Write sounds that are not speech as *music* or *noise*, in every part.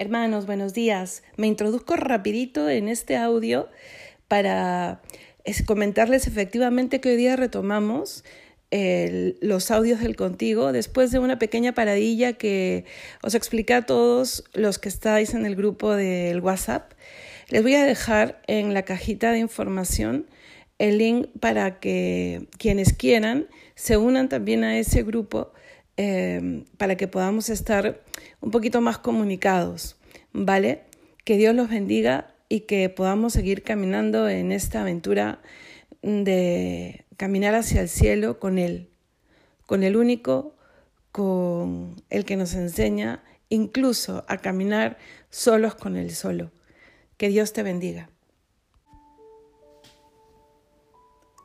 Hermanos, buenos días. Me introduzco rapidito en este audio para comentarles efectivamente que hoy día retomamos los audios del contigo después de una pequeña paradilla que os expliqué a todos los que estáis en el grupo del WhatsApp. Les voy a dejar en la cajita de información el link para que quienes quieran se unan también a ese grupo eh, para que podamos estar un poquito más comunicados, ¿vale? Que Dios los bendiga y que podamos seguir caminando en esta aventura de caminar hacia el cielo con Él, con el único, con el que nos enseña incluso a caminar solos con Él solo. Que Dios te bendiga.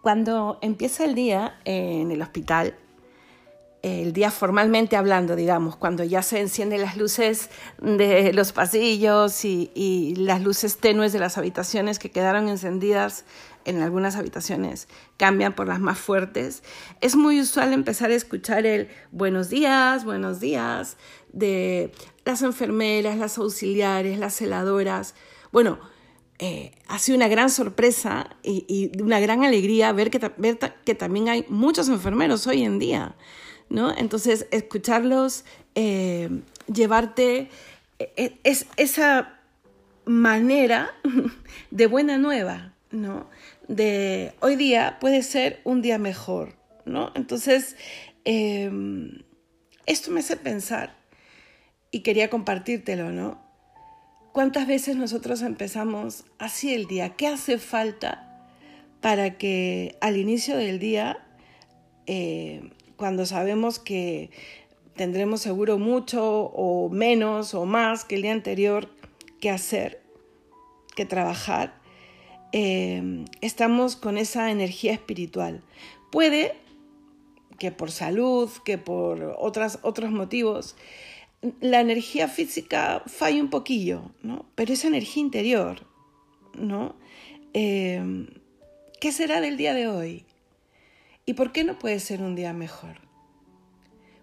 Cuando empieza el día en el hospital, el día formalmente hablando, digamos, cuando ya se encienden las luces de los pasillos y, las luces tenues de las habitaciones que quedaron encendidas en algunas habitaciones cambian por las más fuertes, es muy usual empezar a escuchar el buenos días, buenos días de las enfermeras, las auxiliares, las celadoras. Bueno, eh, una gran sorpresa y, una gran alegría ver que también hay muchos enfermeros hoy en día ¿no? Entonces, escucharlos, eh, llevarte eh, es, esa manera *laughs* de buena nueva, ¿no? De hoy día puede ser un día mejor, ¿no? Entonces, em, esto me hace pensar y quería compartírtelo, ¿no? ¿Cuántas veces nosotros empezamos así el día? ¿Qué hace falta para que al inicio del día eh, cuando sabemos que tendremos seguro mucho o menos o más que el día anterior que hacer, que trabajar, eh, estamos con esa energía espiritual. Puede que por salud, que por otras, otros motivos, la energía física falle un poquillo, ¿no? Pero esa energía interior, ¿no? Eh, ¿Qué será del día de hoy? ¿Y por qué no puede ser un día mejor?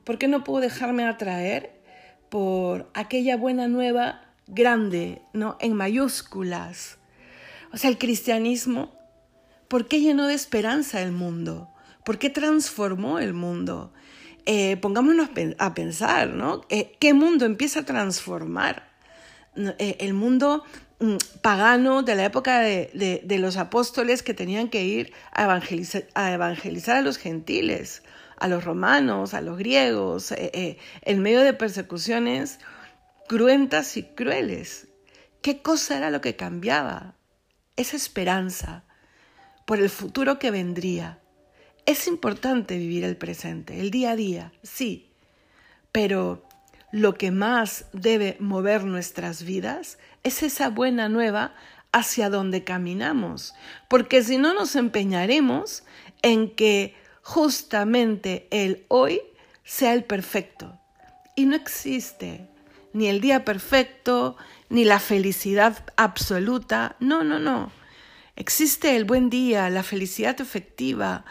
¿Por qué no puedo dejarme atraer por aquella buena nueva grande, ¿no? En mayúsculas. O sea, el cristianismo, ¿por qué llenó de esperanza el mundo? ¿Por qué transformó el mundo? Eh, pongámonos a pensar, ¿no? Eh, ¿Qué mundo empieza a transformar? Eh, el mundo pagano de la época de, los apóstoles que tenían que ir a evangelizar, a evangelizar a los gentiles, a los romanos, a los griegos, eh, eh, en medio de persecuciones cruentas y crueles. ¿Qué cosa era lo que cambiaba? Esa esperanza por el futuro que vendría. Es importante vivir el presente, el día a día, sí, pero lo que más debe mover nuestras vidas es esa buena nueva hacia donde caminamos, porque si no nos empeñaremos en que justamente el hoy sea el perfecto. Y no existe ni el día perfecto, ni la felicidad absoluta. No, no, no. Existe el buen día, la felicidad efectiva,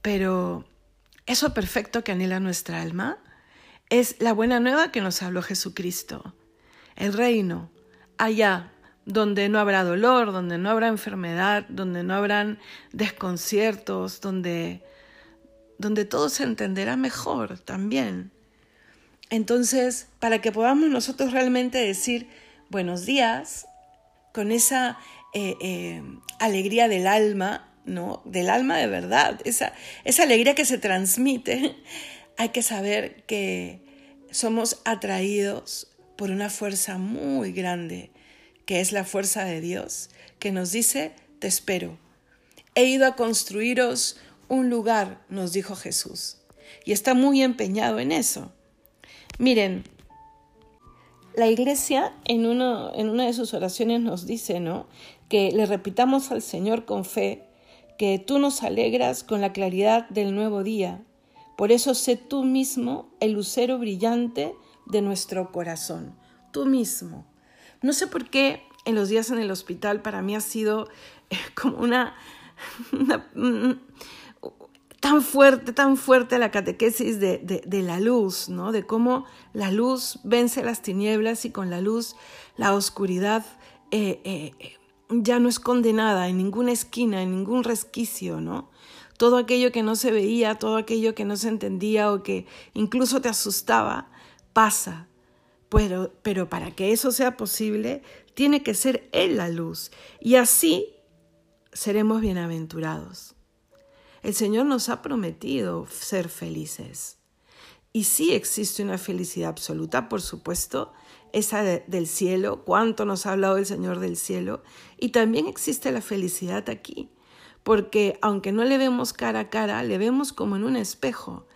pero eso perfecto que anhela nuestra alma es la buena nueva que nos habló Jesucristo. El reino, allá donde no habrá dolor, donde no habrá enfermedad, donde no habrán desconciertos, donde, donde todo se entenderá mejor también. Entonces, para que podamos nosotros realmente decir buenos días, con esa eh, eh, alegría del alma, ¿no? Del alma de verdad, esa, esa alegría que se transmite, *laughs* hay que saber que somos atraídos por una fuerza muy grande, que es la fuerza de Dios, que nos dice, te espero. He ido a construiros un lugar, nos dijo Jesús, y está muy empeñado en eso. Miren, la iglesia en, uno, en una de sus oraciones nos dice, ¿no? Que le repitamos al Señor con fe que tú nos alegras con la claridad del nuevo día por eso sé tú mismo el lucero brillante de nuestro corazón, tú mismo. No sé por qué en los días en el hospital para mí ha sido eh, como una, *laughs* tan fuerte, tan fuerte la catequesis de, la luz, ¿no? De cómo la luz vence las tinieblas y con la luz la oscuridad eh, eh, ya no es condenada en ninguna esquina, en ningún resquicio, ¿no? Todo aquello que no se veía, todo aquello que no se entendía o que incluso te asustaba, pasa. Pero, pero para que eso sea posible, tiene que ser Él la luz. Y así seremos bienaventurados. El Señor nos ha prometido ser felices. Y sí existe una felicidad absoluta, por supuesto, esa del cielo, cuánto nos ha hablado el Señor del cielo, y también existe la felicidad aquí, porque aunque no le vemos cara a cara, le vemos como en un espejo,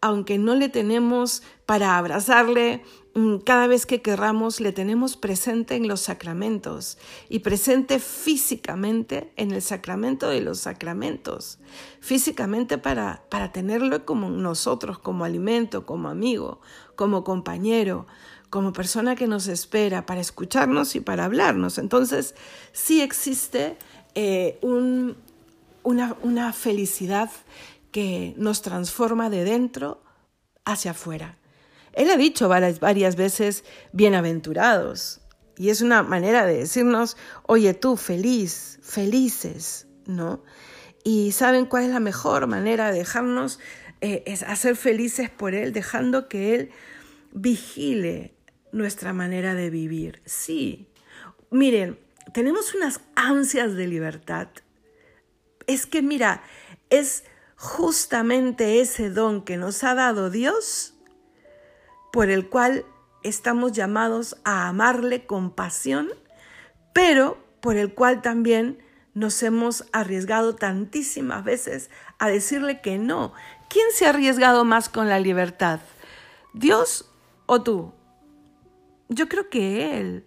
aunque no le tenemos para abrazarle mm, cada vez que querramos, le tenemos presente en los sacramentos y presente físicamente en el sacramento de los sacramentos, físicamente para, para tenerlo como nosotros, como alimento, como amigo, como compañero, como persona que nos espera para escucharnos y para hablarnos. Entonces, sí existe eh, una, una felicidad que nos transforma de dentro hacia afuera. Él ha dicho varias, varias veces, bienaventurados. Y es una manera de decirnos, oye tú, feliz, felices, ¿no? Y saben cuál es la mejor manera de dejarnos eh, es hacer felices por Él, dejando que Él vigile nuestra manera de vivir. Sí, miren, tenemos unas ansias de libertad. Es que, mira, es justamente ese don que nos ha dado Dios por el cual estamos llamados a amarle con pasión, pero por el cual también nos hemos arriesgado tantísimas veces a decirle que no. ¿Quién se ha arriesgado más con la libertad? ¿Dios o tú? Yo creo que Él,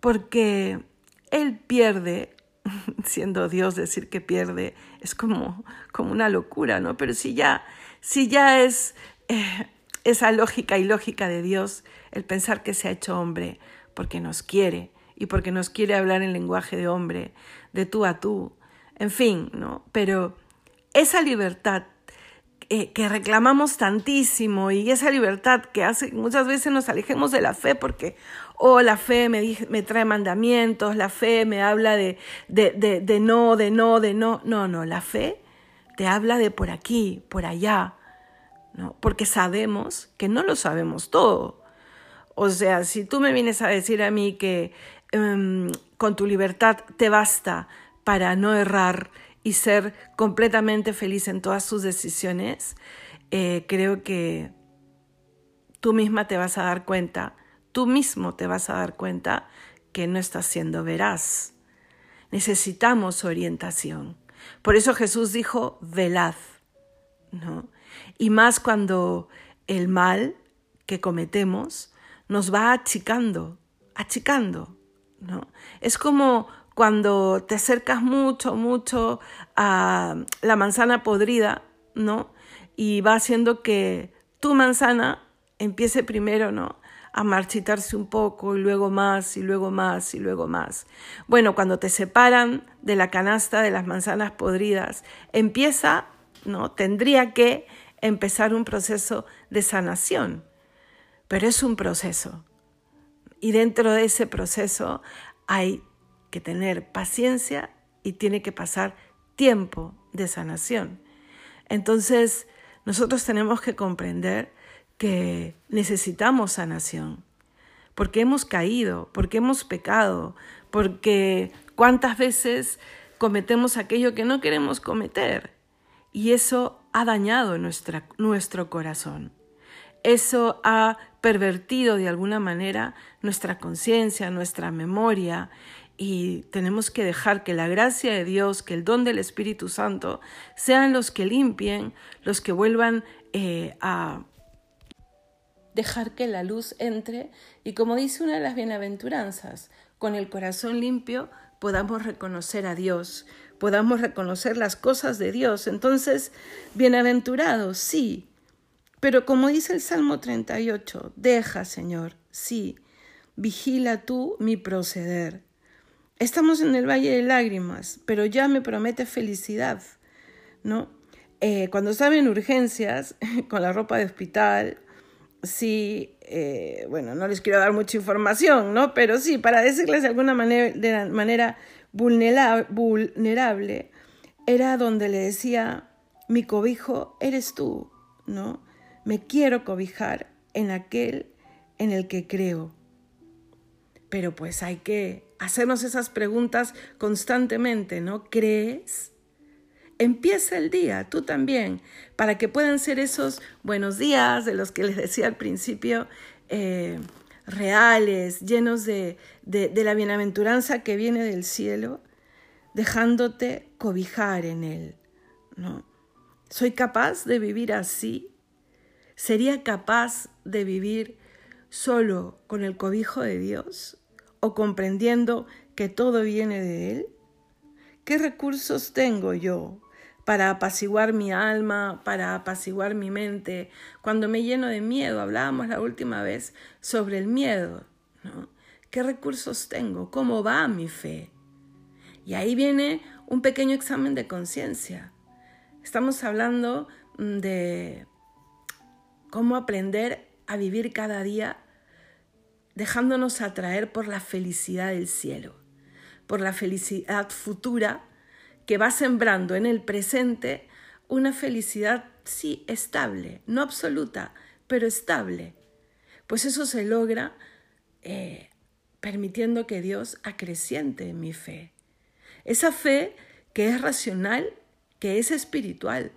porque Él pierde, *laughs* siendo Dios decir que pierde, es como, como una locura, ¿no? Pero si ya, si ya es eh, esa lógica y lógica de Dios, el pensar que se ha hecho hombre porque nos quiere y porque nos quiere hablar en lenguaje de hombre, de tú a tú, en fin, ¿no? Pero esa libertad eh, que reclamamos tantísimo y esa libertad que hace que muchas veces nos alejemos de la fe porque, oh, la fe me, me trae mandamientos, la fe me habla de, de, de, de no, de no, de no. No, no, la fe te habla de por aquí, por allá, ¿no? porque sabemos que no lo sabemos todo. O sea, si tú me vienes a decir a mí que em, con tu libertad te basta para no errar, y ser completamente feliz en todas sus decisiones, eh, creo que tú misma te vas a dar cuenta, tú mismo te vas a dar cuenta que no estás siendo veraz. Necesitamos orientación. Por eso Jesús dijo, velad, ¿no? Y más cuando el mal que cometemos nos va achicando, achicando, ¿no? Es como cuando te acercas mucho, mucho a la manzana podrida, ¿no? Y va haciendo que tu manzana empiece primero, ¿no? A marchitarse un poco y luego más y luego más y luego más. Bueno, cuando te separan de la canasta de las manzanas podridas, empieza, ¿no? Tendría que empezar un proceso de sanación, pero es un proceso. Y dentro de ese proceso hay que tener paciencia y tiene que pasar tiempo de sanación. Entonces, nosotros tenemos que comprender que necesitamos sanación, porque hemos caído, porque hemos pecado, porque cuántas veces cometemos aquello que no queremos cometer y eso ha dañado nuestra, nuestro corazón. Eso ha pervertido de alguna manera nuestra conciencia, nuestra memoria y tenemos que dejar que la gracia de Dios, que el don del Espíritu Santo sean los que limpien, los que vuelvan eh, a dejar que la luz entre y como dice una de las bienaventuranzas, con el corazón limpio podamos reconocer a Dios, podamos reconocer las cosas de Dios. Entonces, bienaventurados, sí, pero como dice el Salmo 38, deja, Señor, sí, vigila tú mi proceder Estamos en el valle de lágrimas, pero ya me promete felicidad, ¿no? eh, cuando estaba en urgencias, *laughs* con la ropa de hospital, sí, eh, bueno, no les quiero dar mucha información, ¿no? Pero sí, para decirles de alguna manera, de manera vulnerable, era donde le decía, mi cobijo eres tú, ¿no? Me quiero cobijar en aquel en el que creo. Pero pues hay que hacernos esas preguntas constantemente, ¿no? ¿Crees? Empieza el día, tú también, para que puedan ser esos buenos días de los que les decía al principio, eh, reales, llenos de, de, de la bienaventuranza que viene del cielo, dejándote cobijar en él, ¿no? ¿Soy capaz de vivir así? ¿Sería capaz de vivir solo con el cobijo de Dios o comprendiendo que todo viene de Él? ¿Qué recursos tengo yo para apaciguar mi alma, para apaciguar mi mente, cuando me lleno de miedo. Hablábamos la última vez sobre el miedo. ¿no? ¿Qué recursos tengo? ¿Cómo va mi fe? Y ahí viene un pequeño examen de conciencia. Estamos hablando mm, de cómo aprender a vivir cada día dejándonos atraer por la felicidad del cielo, por la felicidad futura que va sembrando en el presente una felicidad, sí, estable, no absoluta, pero estable. Pues eso se logra eh, permitiendo que Dios acreciente mi fe. Esa fe que es racional, que es espiritual,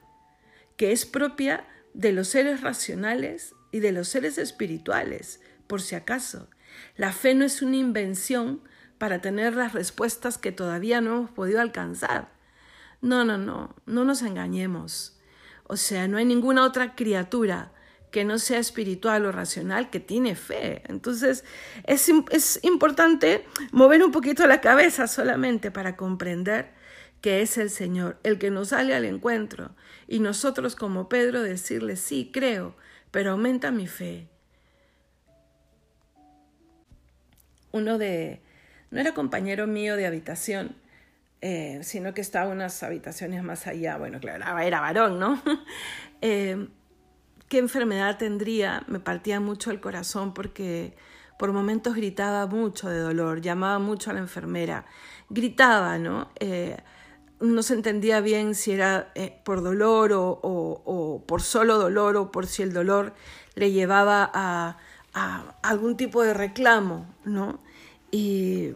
que es propia de los seres racionales y de los seres espirituales, por si acaso. La fe no es una invención para tener las respuestas que todavía no hemos podido alcanzar. No, no, no, no nos engañemos. O sea, no hay ninguna otra criatura que no sea espiritual o racional que tiene fe. Entonces, es, es importante mover un poquito la cabeza solamente para comprender que es el Señor el que nos sale al encuentro y nosotros como Pedro decirle, sí, creo, pero aumenta mi fe. Uno de, no era compañero mío de habitación, eh, sino que estaba unas habitaciones más allá. Bueno, claro, era varón, ¿no? *laughs* Eh, ¿Qué enfermedad tendría? Me partía mucho el corazón porque por momentos gritaba mucho de dolor, llamaba mucho a la enfermera, gritaba, ¿no? Eh, no se entendía bien si era por dolor o, o, por solo dolor o por si el dolor le llevaba a, a algún tipo de reclamo, ¿no? Y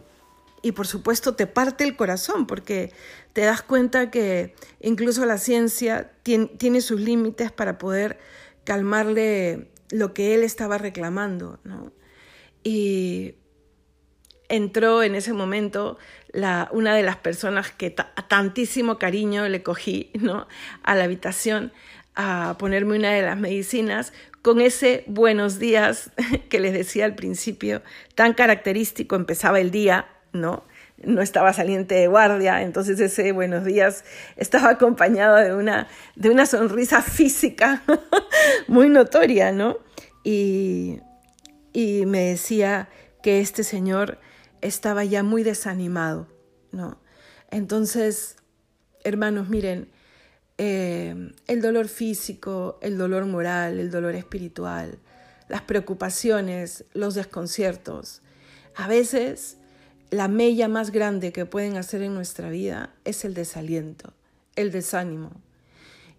y por supuesto te parte el corazón porque te das cuenta que incluso la ciencia tiene, sus límites para poder calmarle lo que él estaba reclamando. ¿no? Y entró en ese momento la, una de las personas que tantísimo cariño le cogí ¿no? a la habitación a ponerme una de las medicinas con ese buenos días *laughs* que les decía al principio, tan característico, empezaba el día ¿no? No estaba saliente de guardia, entonces ese buenos días estaba acompañado de una, de una sonrisa física *laughs* muy notoria, ¿no? Y, y me decía que este señor estaba ya muy desanimado, ¿no? Entonces, hermanos, miren, eh, el dolor físico, el dolor moral, el dolor espiritual, las preocupaciones, los desconciertos, a veces la mella más grande que pueden hacer en nuestra vida es el desaliento, el desánimo.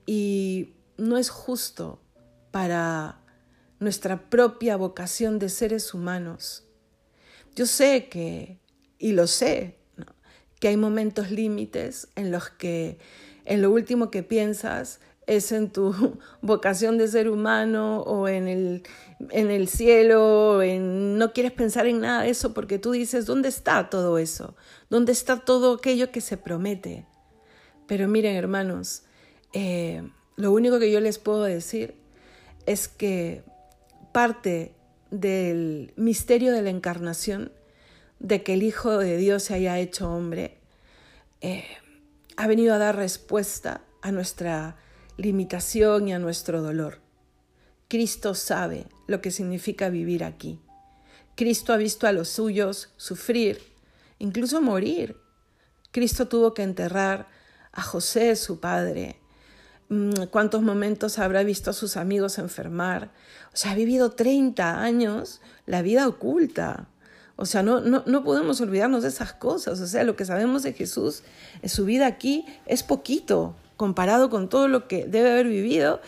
Y no es justo para nuestra propia vocación de seres humanos. Yo sé que, y lo sé, que hay momentos límites en los que en lo último que piensas es en tu *laughs* vocación de ser humano o en el, en el cielo, en, no quieres pensar en nada de eso porque tú dices, ¿dónde está todo eso? ¿Dónde está todo aquello que se promete? Pero miren, hermanos, eh, lo único que yo les puedo decir es que parte del misterio de la encarnación, de que el Hijo de Dios se haya hecho hombre, eh, ha venido a dar respuesta a nuestra limitación y a nuestro dolor. Cristo sabe lo que significa vivir aquí. Cristo ha visto a los suyos sufrir, incluso morir. Cristo tuvo que enterrar a José, su padre, mm, cuántos momentos habrá visto a sus amigos enfermar. O sea, ha vivido 30 años la vida oculta. O sea, no, no, no podemos olvidarnos de esas cosas. O sea, lo que sabemos de Jesús, en su vida aquí, es poquito comparado con todo lo que debe haber vivido.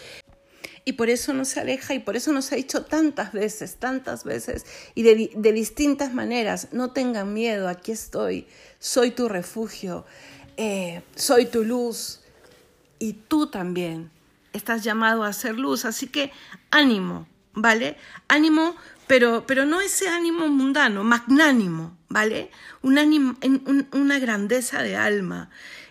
Y por eso nos aleja y por eso nos ha dicho tantas veces, tantas veces y de, de distintas maneras, no tengan miedo, aquí estoy, soy tu refugio, eh, soy tu luz y tú también estás llamado a ser luz. Así que ánimo, ¿vale? Ánimo, pero, pero no ese ánimo mundano, magnánimo, ¿vale? Un ánimo, una grandeza de alma,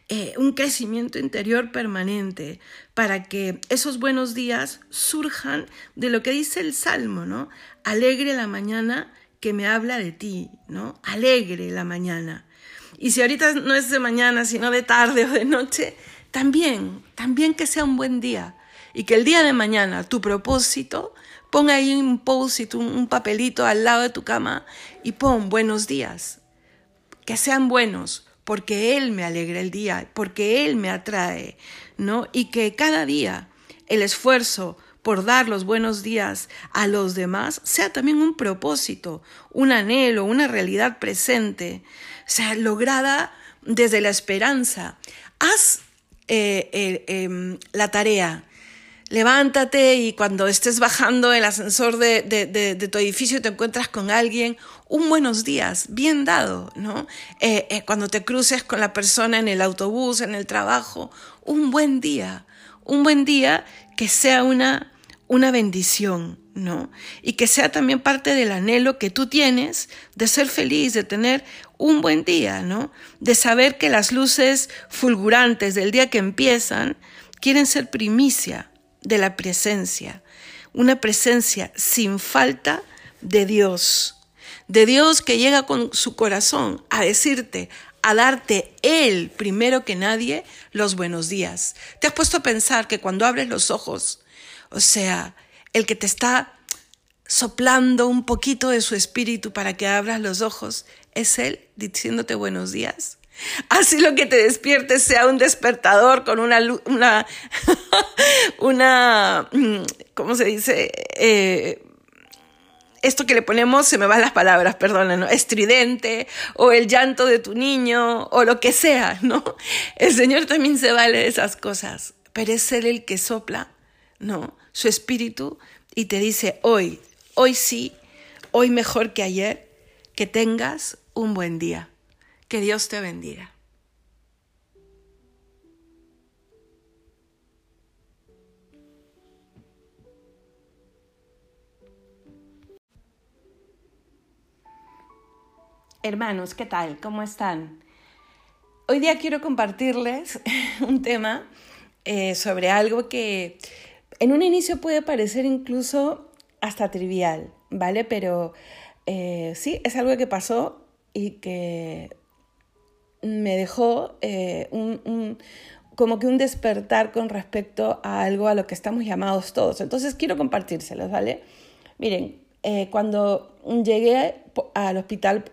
eh, un crecimiento interior permanente, para que esos buenos días surjan de lo que dice el Salmo, ¿no? Alegre la mañana que me habla de ti, ¿no? Alegre la mañana. Y si ahorita no es de mañana, sino de tarde o de noche, también, también que sea un buen día. Y que el día de mañana tu propósito, ponga ahí un post un, un papelito al lado de tu cama y pon buenos días. Que sean buenos, porque Él me alegra el día, porque Él me atrae, ¿no? Y que cada día el esfuerzo por dar los buenos días a los demás sea también un propósito, un anhelo, una realidad presente sea, lograda desde la esperanza. Haz eh, eh, em, la tarea. Levántate y cuando estés bajando el ascensor de, tu edificio y te encuentras con alguien, un buenos días, bien dado, ¿no? Eh, cuando te cruces con la persona en el autobús, en el trabajo, un buen día, un buen día que sea una, una bendición, ¿no? Y que sea también parte del anhelo que tú tienes de ser feliz, de tener un buen día, ¿no? De saber que las luces fulgurantes del día que empiezan quieren ser primicia de la presencia, una presencia sin falta de Dios, de Dios que llega con su corazón a decirte, a darte Él primero que nadie los buenos días. ¿Te has puesto a pensar que cuando abres los ojos, o sea, el que te está soplando un poquito de su espíritu para que abras los ojos, es Él diciéndote buenos días. Así lo que te despiertes sea un despertador con una, una, *laughs* una, mm, ¿cómo se dice? Eh, esto que le ponemos, se me van las palabras, perdona, ¿no? Estridente, o el llanto de tu niño, o lo que sea, ¿no? El Señor también se vale de esas cosas, pero es Él el que sopla, ¿no? Su espíritu y te dice, hoy, hoy sí, hoy mejor que ayer, que tengas un buen día. Que Dios te bendiga. Hermanos, ¿qué tal? ¿Cómo están? Hoy día quiero compartirles *laughs* un tema eh, sobre algo que en un inicio puede parecer incluso hasta trivial, ¿vale? Pero eh, sí, es algo que pasó y que me dejó eh, un, como que un despertar con respecto a algo a lo que estamos llamados todos. Entonces quiero compartírselos, ¿vale? Miren, eh, cuando llegué al hospital,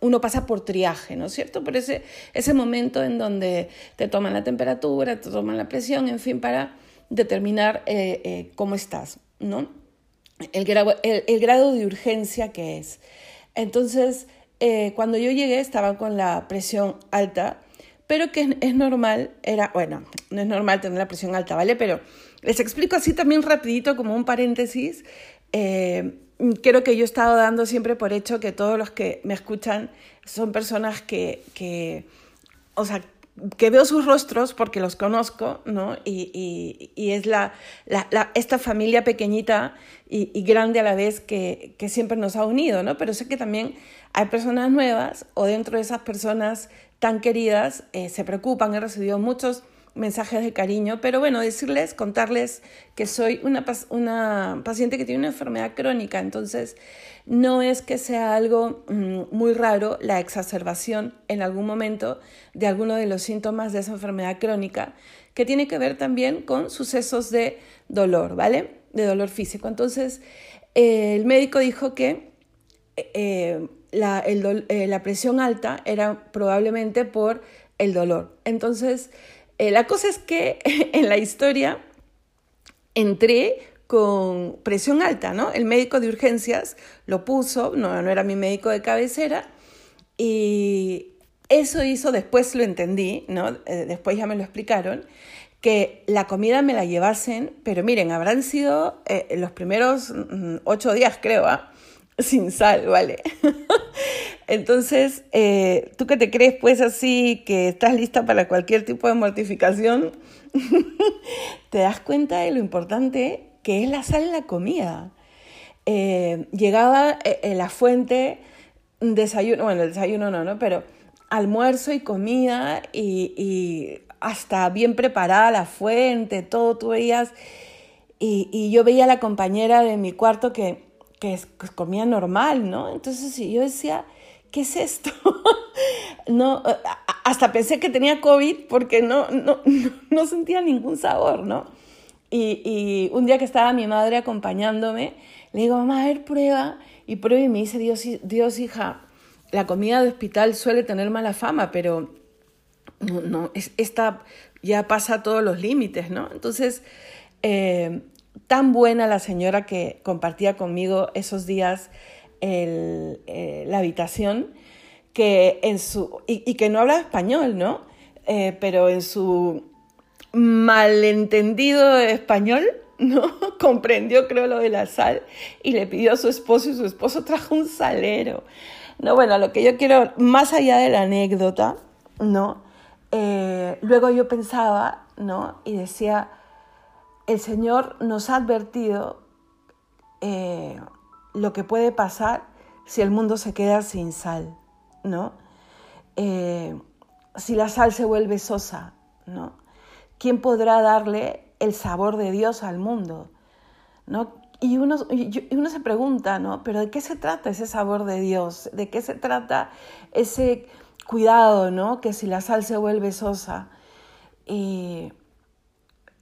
uno pasa por triaje, ¿no es cierto? Por ese, ese momento en donde te toman la temperatura, te toman la presión, en fin, para determinar cómo estás, ¿no? el grado, el, grado de urgencia que es. Entonces, eh, cuando yo llegué estaba con la presión alta, pero que es, normal, era, bueno, no es normal tener la presión alta, ¿vale? Pero les explico así también rapidito como un paréntesis. Eh, creo que yo he estado dando siempre por hecho que todos los que me escuchan son personas que, que o sea, que veo sus rostros porque los conozco, ¿no? Y, es la, esta familia pequeñita y, grande a la vez que, siempre nos ha unido, ¿no? Pero sé que también hay personas nuevas o dentro de esas personas tan queridas eh, se preocupan. He recibido muchos mensajes de cariño, pero bueno, decirles, contarles que soy una, una paciente que tiene una enfermedad crónica, entonces no es que sea algo mm, muy raro la exacerbación en algún momento de alguno de los síntomas de esa enfermedad crónica, que tiene que ver también con sucesos de dolor, ¿vale? De dolor físico. Entonces, el médico dijo que eh, la, eh, la, presión alta era probablemente por el dolor. Entonces, Eh, la cosa es que *laughs* en la historia entré con presión alta, ¿no? El médico de urgencias lo puso, no, no era mi médico de cabecera, y eso hizo, después lo entendí, ¿no? Eh, después ya me lo explicaron, que la comida me la llevasen, pero miren, habrán sido eh, los primeros mm, ocho días, creo, ¿ah? Sin sal, ¿vale? *laughs* Entonces, eh, ¿tú que te crees pues así, que estás lista para cualquier tipo de mortificación? *laughs* te das cuenta de lo importante que es la sal en la comida. Eh, llegaba eh, la fuente, desayuno, bueno, desayuno no, ¿no? Pero almuerzo y comida y, hasta bien preparada la fuente, todo tú veías. Y, y yo veía a la compañera de mi cuarto que que comía normal, ¿no? Entonces yo decía, ¿qué es esto? *laughs* no, hasta pensé que tenía COVID porque no, no, *laughs* no sentía ningún sabor, ¿no? Y, un día que estaba mi madre acompañándome, le digo, mamá, a ver, prueba. Y prueba y me dice, Dios, Dios, hija, la comida de hospital suele tener mala fama, pero no, no, esta ya pasa todos los límites, ¿no? Entonces, eh, tan buena la señora que compartía conmigo esos días eh, la habitación, que en su, y, que no habla español, ¿no? Eh, pero en su malentendido español, *laughs* ¿no? Comprendió, creo, lo de la sal y le pidió a su esposo y su esposo trajo un salero. No, bueno, lo que yo quiero, más allá de la anécdota, ¿no? Eh, luego yo pensaba, ¿no? Y decía, el Señor nos ha advertido eh, lo que puede pasar si el mundo se queda sin sal, ¿no? Eh, si la sal se vuelve sosa, ¿no? ¿Quién podrá darle el sabor de Dios al mundo? ¿no? Y uno, se pregunta, ¿no? ¿Pero de qué se trata ese sabor de Dios? ¿De qué se trata ese cuidado, ¿no? Que si la sal se vuelve sosa.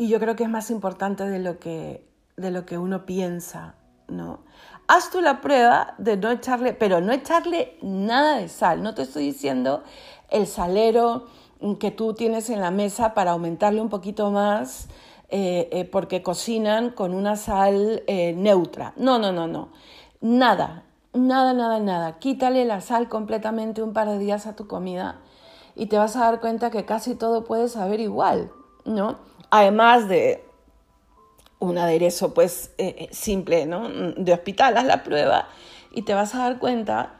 Y yo creo que es más importante de lo que, de lo que uno piensa, ¿no? Haz tú la prueba de no echarle, pero no echarle nada de sal. No te estoy diciendo el salero que tú tienes en la mesa para aumentarle un poquito más eh, eh, porque cocinan con una sal eh, neutra. No, no, no, no. Nada, nada, nada, nada. Quítale la sal completamente un par de días a tu comida y te vas a dar cuenta que casi todo puede saber igual, ¿no? Además de un aderezo pues eh, eh, simple, ¿no? De hospital, haz la prueba y te vas a dar cuenta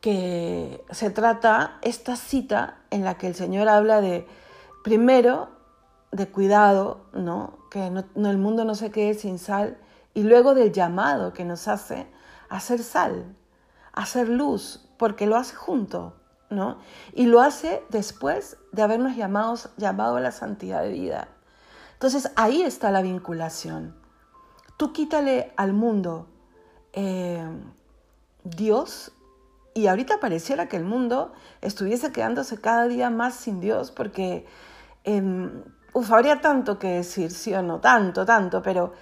que se trata esta cita en la que el Señor habla de, primero, de cuidado, ¿no? Que no, el mundo no se quede sin sal, y luego del llamado que nos hace a hacer sal, a hacer luz, porque lo hace junto, ¿no? Y lo hace después de habernos llamados, llamado a la santidad de vida. Entonces ahí está la vinculación. Tú quítale al mundo eh, Dios y ahorita pareciera que el mundo estuviese quedándose cada día más sin Dios porque eh, habría tanto que decir, sí o no, tanto, tanto, pero,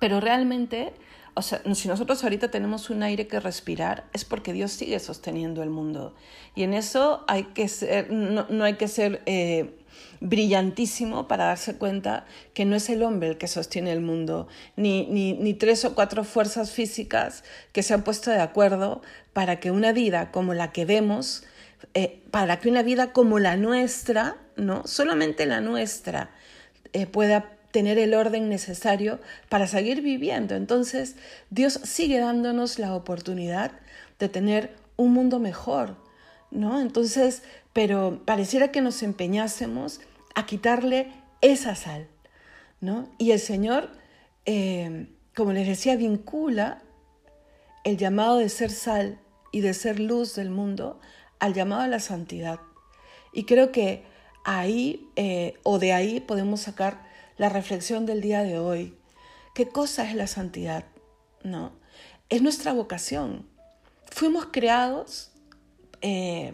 pero realmente, o sea, si nosotros ahorita tenemos un aire que respirar, es porque Dios sigue sosteniendo el mundo. Y en eso hay que ser, no, hay que ser... Eh, brillantísimo para darse cuenta que no es el hombre el que sostiene el mundo, ni, ni, tres o cuatro fuerzas físicas que se han puesto de acuerdo para que una vida como la que vemos, eh, para que una vida como la nuestra, ¿no? solamente la nuestra, eh, pueda tener el orden necesario para seguir viviendo. Entonces, Dios sigue dándonos la oportunidad de tener un mundo mejor, ¿no? Entonces, pero pareciera que nos empeñásemos a quitarle esa sal, ¿no? Y el Señor, eh, como les decía, vincula el llamado de ser sal y de ser luz del mundo al llamado a la santidad. Y creo que ahí eh, o de ahí podemos sacar la reflexión del día de hoy. ¿Qué cosa es la santidad? ¿No? Es nuestra vocación. Fuimos creados eh,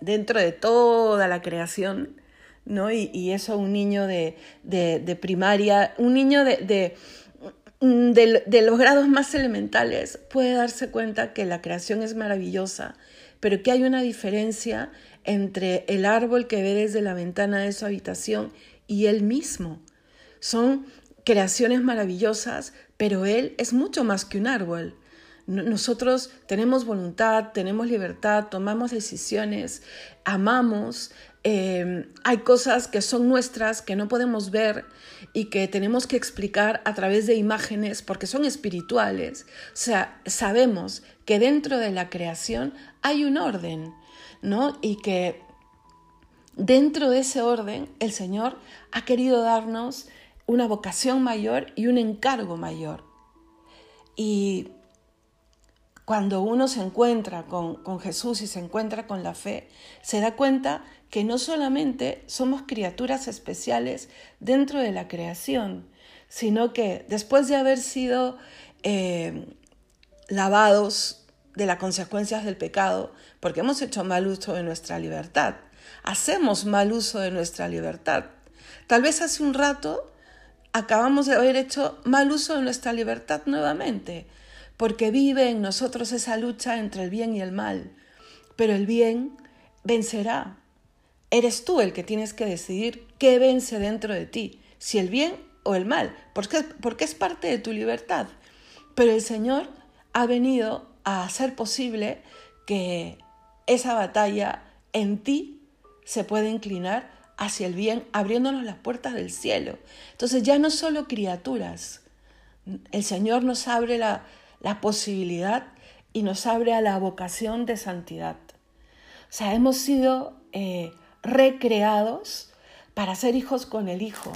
dentro de toda la creación, ¿no? Y, eso un niño de, primaria, un niño de, mm, de, de los grados más elementales puede darse cuenta que la creación es maravillosa, pero que hay una diferencia entre el árbol que ve desde la ventana de su habitación y él mismo. Son creaciones maravillosas, pero él es mucho más que un árbol. Nosotros tenemos voluntad, tenemos libertad, tomamos decisiones, amamos, em, hay cosas que son nuestras, que no podemos ver y que tenemos que explicar a través de imágenes porque son espirituales. O sea, sabemos que dentro de la creación hay un orden, ¿no? Y que dentro de ese orden el Señor ha querido darnos una vocación mayor y un encargo mayor. Y cuando uno se encuentra con, Jesús y se encuentra con la fe, se da cuenta que no solamente somos criaturas especiales dentro de la creación, sino que después de haber sido eh, lavados de las consecuencias del pecado, porque hemos hecho mal uso de nuestra libertad, hacemos mal uso de nuestra libertad. Tal vez hace un rato acabamos de haber hecho mal uso de nuestra libertad nuevamente porque vive en nosotros esa lucha entre el bien y el mal. Pero el bien vencerá. Eres tú el que tienes que decidir qué vence dentro de ti, si el bien o el mal, porque, porque es parte de tu libertad. Pero el Señor ha venido a hacer posible que esa batalla en ti se pueda inclinar hacia el bien, abriéndonos las puertas del cielo. Entonces ya no solo criaturas, el Señor nos abre la, la posibilidad y nos abre a la vocación de santidad. O sea, hemos sido eh, recreados para ser hijos con el Hijo.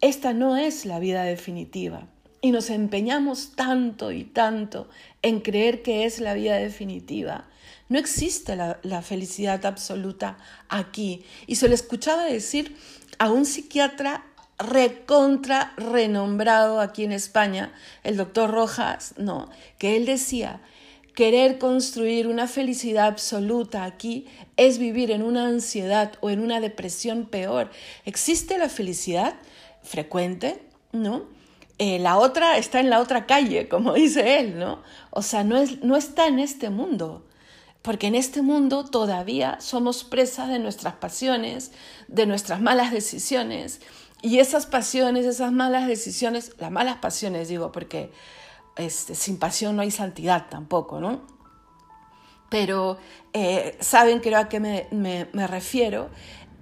Esta no es la vida definitiva. Y nos empeñamos tanto y tanto en creer que es la vida definitiva. No existe la, la felicidad absoluta aquí. Y se lo escuchaba decir a un psiquiatra recontra renombrado aquí en España, el doctor Rojas, no, que él decía, querer construir una felicidad absoluta aquí es vivir en una ansiedad o en una depresión peor. ¿Existe la felicidad frecuente? ¿No? Eh, la otra está en la otra calle, *laughs* como dice él, ¿no? O sea, no, es, no está en este mundo porque en este mundo todavía somos presas de nuestras pasiones, de nuestras malas decisiones, y esas pasiones, esas malas decisiones, las malas pasiones digo, porque este, sin pasión no hay santidad tampoco, ¿no? Pero eh, saben creo a qué me, refiero.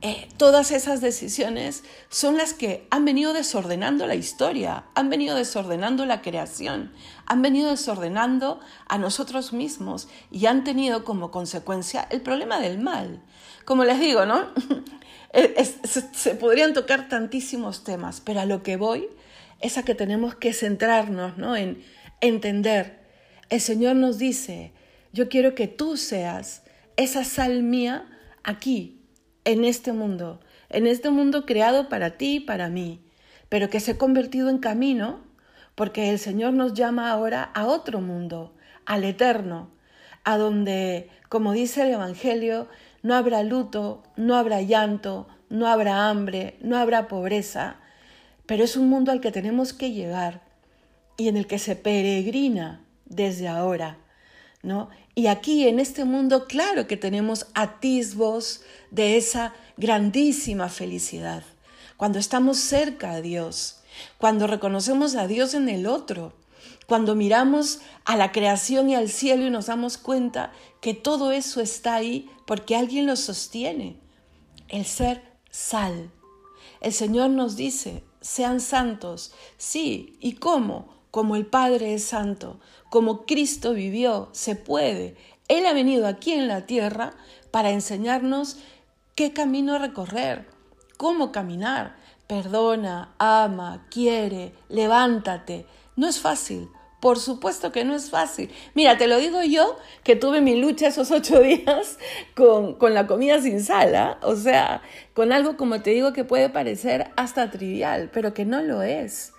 Eh, todas esas decisiones son las que han venido desordenando la historia, han venido desordenando la creación, han venido desordenando a nosotros mismos y han tenido como consecuencia el problema del mal. Como les digo, ¿no? Se, podrían tocar tantísimos temas, pero a lo que voy es a que tenemos que centrarnos ¿no? en entender. El Señor nos dice, yo quiero que tú seas esa sal mía aquí, en este mundo, en este mundo creado para ti y para mí, pero que se ha convertido en camino porque el Señor nos llama ahora a otro mundo, al eterno, a donde, como dice el Evangelio, no habrá luto, no habrá llanto, no habrá hambre, no habrá pobreza, pero es un mundo al que tenemos que llegar y en el que se peregrina desde ahora, ¿no? Y aquí en este mundo, claro que tenemos atisbos de esa grandísima felicidad, cuando estamos cerca a Dios, cuando reconocemos a Dios en el otro, cuando miramos a la creación y al cielo y nos damos cuenta que todo eso está ahí porque alguien lo sostiene, el ser sal. El Señor nos dice, sean santos. Sí, ¿y cómo? Como el Padre es santo, como Cristo vivió, se puede. Él ha venido aquí en la tierra para enseñarnos qué camino recorrer, cómo caminar. Perdona, ama, quiere, levántate. No es fácil, por supuesto que no es fácil. Mira, te lo digo yo, que tuve mi lucha esos ocho *laughs* días con, la comida sin sal, ¿ah? o sea, con algo como te digo que puede parecer hasta trivial, pero que no lo es.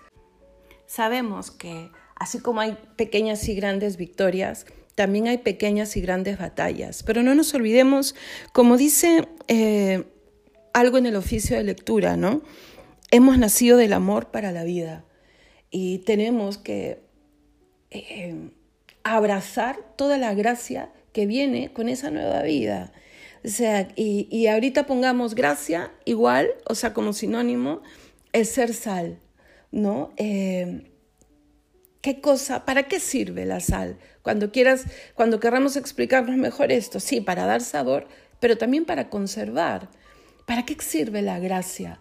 Sabemos que así como hay pequeñas y grandes victorias, también hay pequeñas y grandes batallas, pero no nos olvidemos, como dice eh, algo en el oficio de lectura, ¿no? Hemos nacido del amor para la vida. Y tenemos que eh, abrazar toda la gracia que viene con esa nueva vida. O sea, y, ahorita pongamos gracia igual, o sea, como sinónimo, el ser sal, ¿no? Eh, ¿Qué cosa, para qué sirve la sal? Cuando quieras, cuando querramos explicarnos mejor esto, sí, para dar sabor, pero también para conservar. ¿Para qué sirve la gracia?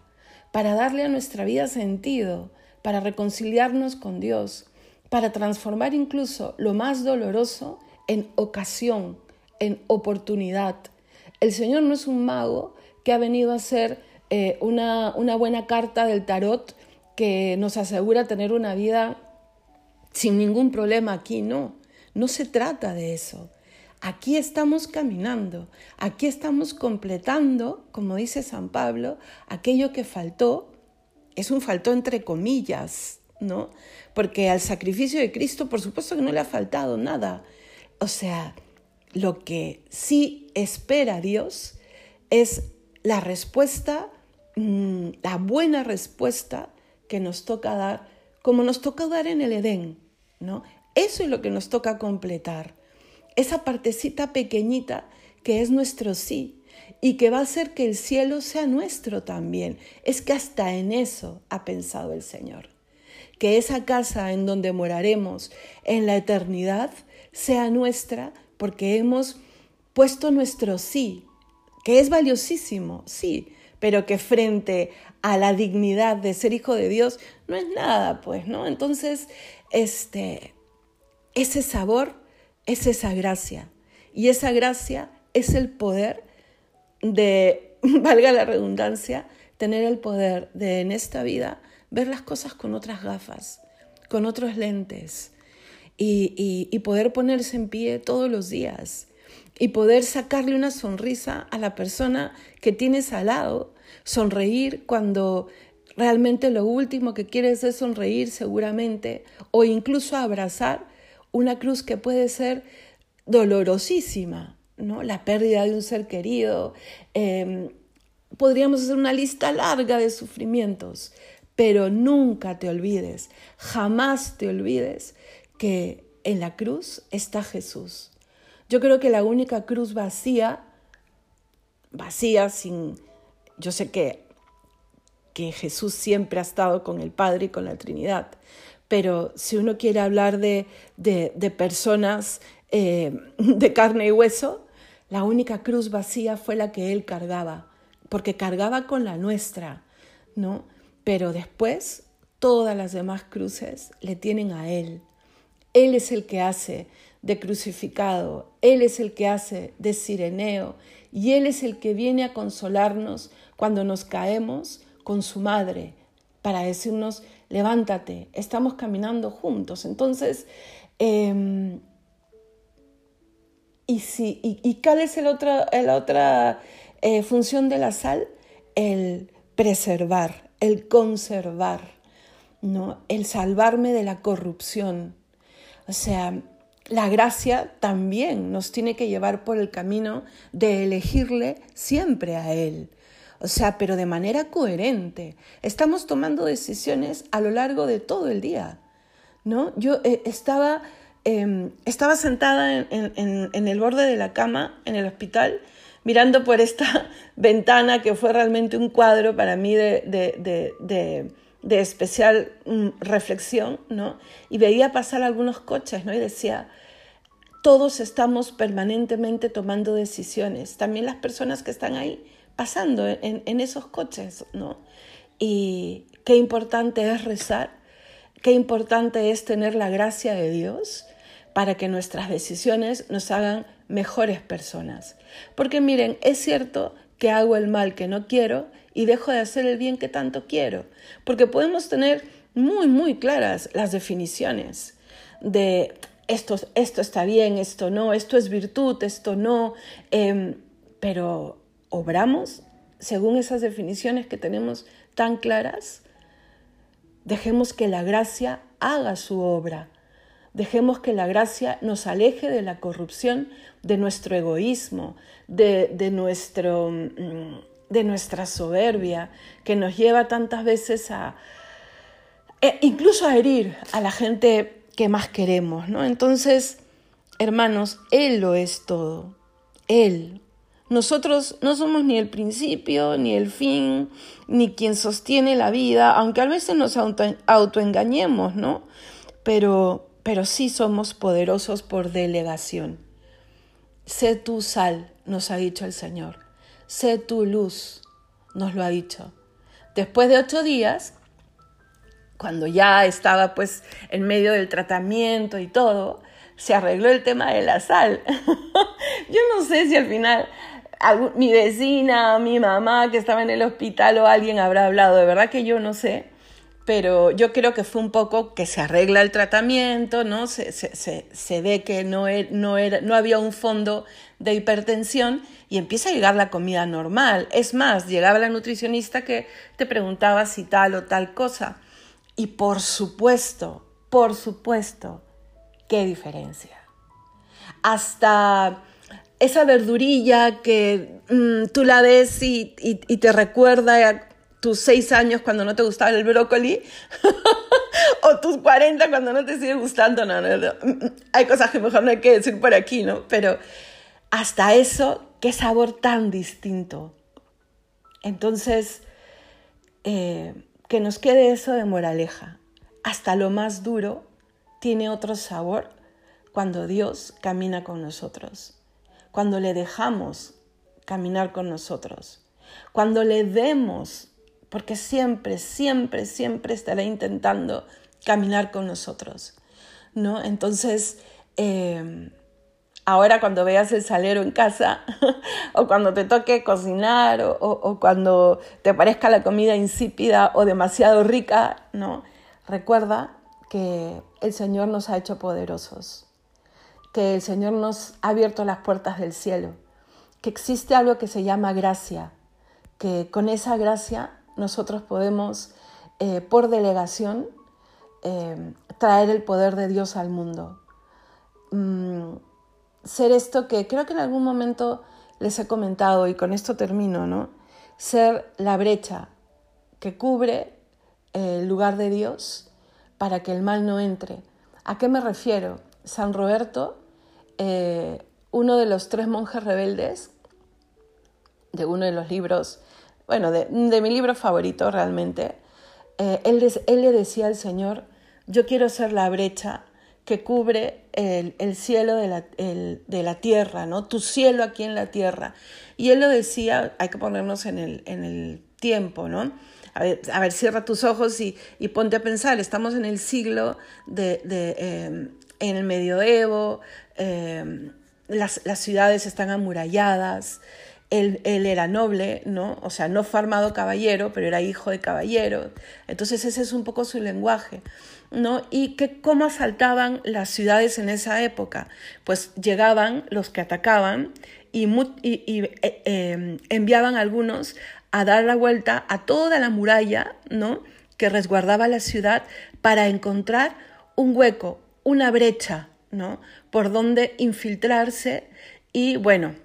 Para darle a nuestra vida sentido, para reconciliarnos con Dios, para transformar incluso lo más doloroso en ocasión, en oportunidad. El Señor no es un mago que ha venido a hacer eh, una buena carta del tarot que nos asegura tener una vida sin ningún problema aquí, no. No se trata de eso. Aquí estamos caminando, aquí estamos completando, como dice San Pablo, aquello que faltó, es un faltó entre comillas, ¿no? Porque al sacrificio de Cristo, por supuesto que no le ha faltado nada. O sea, lo que sí espera Dios es la respuesta, mm, la buena respuesta que nos toca dar, como nos toca dar en el Edén, ¿no? Eso es lo que nos toca completar. Esa partecita pequeñita que es nuestro sí y que va a hacer que el cielo sea nuestro también. Es que hasta en eso ha pensado el Señor que esa casa en donde moraremos en la eternidad sea nuestra porque hemos puesto nuestro sí, que es valiosísimo, sí, pero que frente a la dignidad de ser hijo de Dios no es nada, pues, ¿no? Entonces, este, ese sabor es esa gracia y esa gracia es el poder de, *laughs* valga la redundancia, tener el poder de en esta vida ver las cosas con otras gafas, con otros lentes y, y, poder ponerse en pie todos los días y poder sacarle una sonrisa a la persona que tienes al lado, sonreír cuando realmente lo último que quieres es sonreír seguramente o incluso abrazar una cruz que puede ser dolorosísima, ¿no? La pérdida de un ser querido. Em, podríamos hacer una lista larga de sufrimientos, pero nunca te olvides, jamás te olvides que en la cruz está Jesús. Yo creo que la única cruz vacía, vacía sin, yo sé que, que Jesús siempre ha estado con el Padre y con la Trinidad, pero si uno quiere hablar de, de, personas eh, *laughs* de carne y hueso, la única cruz vacía fue la que él cargaba, porque cargaba con la nuestra, ¿no? Pero después todas las demás cruces le tienen a Él. Él es el que hace de crucificado, Él es el que hace de sireneo y Él es el que viene a consolarnos cuando nos caemos con su madre para decirnos, levántate, estamos caminando juntos. Entonces, em, ¿y, si, y, cuál es la otra eh, función de la sal? El preservar el conservar, ¿no? el salvarme de la corrupción. O sea, la gracia también nos tiene que llevar por el camino de elegirle siempre a Él. O sea, pero de manera coherente. Estamos tomando decisiones a lo largo de todo el día. ¿no? Yo eh, estaba, em, estaba sentada en el borde de la cama en el hospital mirando por esta *laughs* ventana que fue realmente un cuadro para mí de, especial mm, reflexión, ¿no? Y veía pasar algunos coches, ¿no? Y decía, todos estamos permanentemente tomando decisiones, también las personas que están ahí pasando en, en esos coches, ¿no? Y qué importante es rezar, qué importante es tener la gracia de Dios para que nuestras decisiones nos hagan mejores personas. Porque miren, es cierto que hago el mal que no quiero y dejo de hacer el bien que tanto quiero. Porque podemos tener muy, muy claras las definiciones de esto, esto está bien, esto no, esto es virtud, esto no, em, pero obramos según esas definiciones que tenemos tan claras. Dejemos que la gracia haga su obra Dejemos que la gracia nos aleje de la corrupción, de nuestro egoísmo, de, nuestro, mm, de nuestra soberbia, que nos lleva tantas veces a e incluso a herir a la gente que más queremos, ¿no? Entonces, hermanos, Él lo es todo. Él. Nosotros no somos ni el principio, ni el fin, ni quien sostiene la vida, aunque a veces nos autoengañemos, ¿no? Pero, pero sí somos poderosos por delegación. Sé tu sal, nos ha dicho el Señor. Sé tu luz, nos lo ha dicho. Después de ocho días, cuando ya estaba pues en medio del tratamiento y todo, se arregló el tema de la sal. *laughs* Yo no sé si al final mi vecina, mi mamá que estaba en el hospital o alguien habrá hablado, de verdad que yo no sé, pero yo creo que fue un poco que se arregla el tratamiento, ¿no? Se, se, se, ve que no, e, no, era, no había un fondo de hipertensión y empieza a llegar la comida normal. Es más, llegaba la nutricionista que te preguntaba si tal o tal cosa. Y por supuesto, por supuesto, qué diferencia. Hasta esa verdurilla que mm, tú la ves y, y, te recuerda tus seis años cuando no te gustaba el brócoli, *laughs* o tus 40 cuando no te sigue gustando, no, no, hay cosas que mejor no hay que decir por aquí, ¿no? Pero hasta eso, qué sabor tan distinto. Entonces, eh, que nos quede eso de moraleja. Hasta lo más duro tiene otro sabor cuando Dios camina con nosotros, cuando le dejamos caminar con nosotros, cuando le demos, porque siempre, siempre, siempre estará intentando caminar con nosotros, ¿no? Entonces, eh, ahora cuando veas el salero en casa *laughs* o cuando te toque cocinar o, cuando te parezca la comida insípida o demasiado rica, ¿no? Recuerda que el Señor nos ha hecho poderosos, que el Señor nos ha abierto las puertas del cielo, que existe algo que se llama gracia, que con esa gracia nosotros podemos, eh, por delegación, eh, traer el poder de Dios al mundo. Mm, ser esto que creo que en algún momento les he comentado y con esto termino, ¿no? Ser la brecha que cubre el lugar de Dios para que el mal no entre. ¿A qué me refiero? San Roberto, eh, uno de los tres monjes rebeldes, de uno de los libros, bueno, de, mi libro favorito realmente, eh, él, él le decía al Señor, yo quiero ser la brecha que cubre el, cielo de la, tierra, ¿no? Tu cielo aquí en la tierra. Y él lo decía, hay que ponernos en el, en el tiempo, ¿no? A ver, cierra tus ojos y, ponte a pensar, estamos en el siglo de, em, en el medioevo, las, las, ciudades están amuralladas, él, él, era noble, ¿no? O sea, no fue armado caballero, pero era hijo de caballero. Entonces ese es un poco su lenguaje. ¿no? Y que cómo asaltaban las ciudades en esa época. Pues llegaban los que atacaban y, eh, em, enviaban a algunos a dar la vuelta a toda la muralla, ¿no? Que resguardaba la ciudad para encontrar un hueco, una brecha, ¿no? Por donde infiltrarse y, bueno,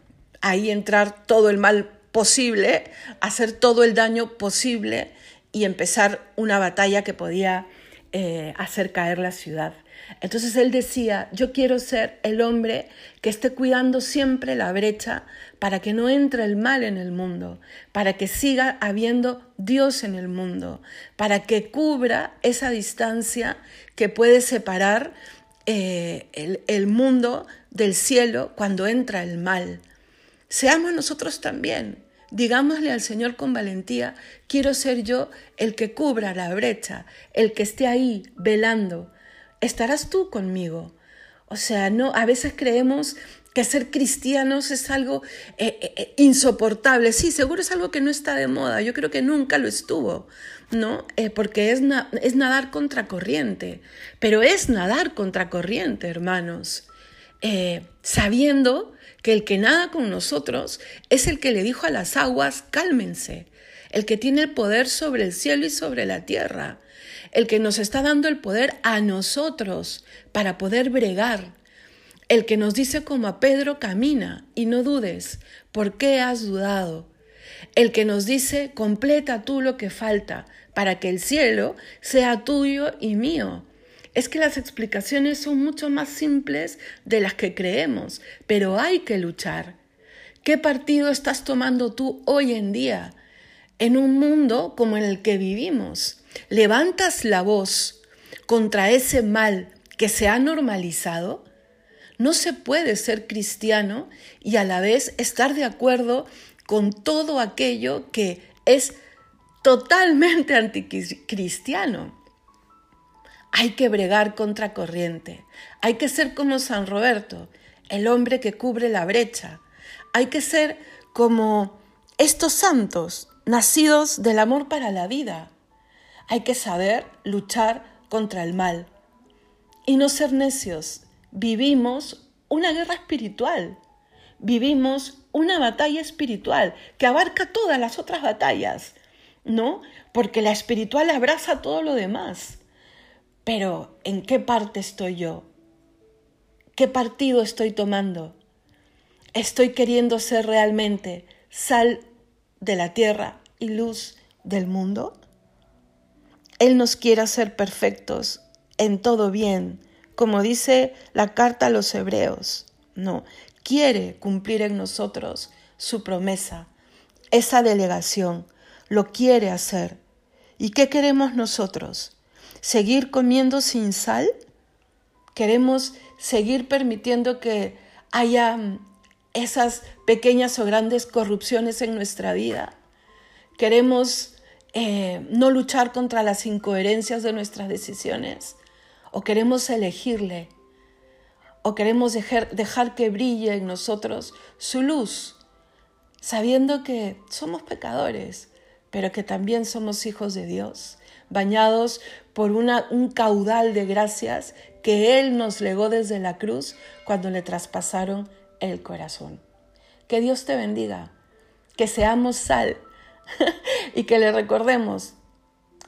ahí entrar todo el mal posible, hacer todo el daño posible y empezar una batalla que podía eh, hacer caer la ciudad. Entonces él decía, yo quiero ser el hombre que esté cuidando siempre la brecha para que no entre el mal en el mundo, para que siga habiendo Dios en el mundo, para que cubra esa distancia que puede separar eh, el, el mundo del cielo cuando entra el mal. Seamos nosotros también Digámosle al Señor con valentía, quiero ser yo el que cubra la brecha, el que esté ahí velando. Estarás tú conmigo. O sea, no, a veces creemos que ser cristianos es algo eh, eh, eh, insoportable. Sí, seguro es algo que no está de moda. Yo creo que nunca lo estuvo, ¿no? porque es, es nadar contracorriente. Pero es nadar contracorriente, hermanos. sabiendo que el que nada con nosotros es el que le dijo a las aguas, cálmense, el que tiene el poder sobre el cielo y sobre la tierra, el que nos está dando el poder a nosotros para poder bregar, el que nos dice como a Pedro, camina y no dudes, ¿por qué has dudado? El que nos dice, completa tú lo que falta para que el cielo sea tuyo y mío. Es que las explicaciones son mucho más simples de las que creemos, pero hay que luchar. ¿Qué partido estás tomando tú hoy en día en un mundo como en el que vivimos? ¿Levantas la voz contra ese mal que se ha normalizado? No se puede ser cristiano y a la vez estar de acuerdo con todo aquello que es totalmente anticristiano. Hay que bregar contra corriente. Hay que ser como San Roberto, el hombre que cubre la brecha. Hay que ser como estos santos, nacidos del amor para la vida. Hay que saber luchar contra el mal y no ser necios. Vivimos una guerra espiritual. Vivimos una batalla espiritual que abarca todas las otras batallas, ¿no? Porque la espiritual abraza todo lo demás. Pero ¿en qué parte estoy yo? ¿Qué partido estoy tomando? ¿Estoy queriendo ser realmente sal de la tierra y luz del mundo? Él nos quiere hacer perfectos en todo bien, como dice la carta a los hebreos. No, quiere cumplir en nosotros su promesa, esa delegación, lo quiere hacer. ¿Y qué queremos nosotros? Seguir comiendo sin sal? ¿Queremos seguir permitiendo que haya mm, esas pequeñas o grandes corrupciones en nuestra vida? ¿Queremos eh, no luchar contra las incoherencias de nuestras decisiones? ¿O queremos elegirle? ¿O queremos dejar, dejar que brille en nosotros su luz, sabiendo que somos pecadores, pero que también somos hijos de Dios? Bañados por un caudal de gracias que Él nos legó desde la cruz cuando le traspasaron el corazón. Que Dios te bendiga, que seamos sal *laughs* y que le recordemos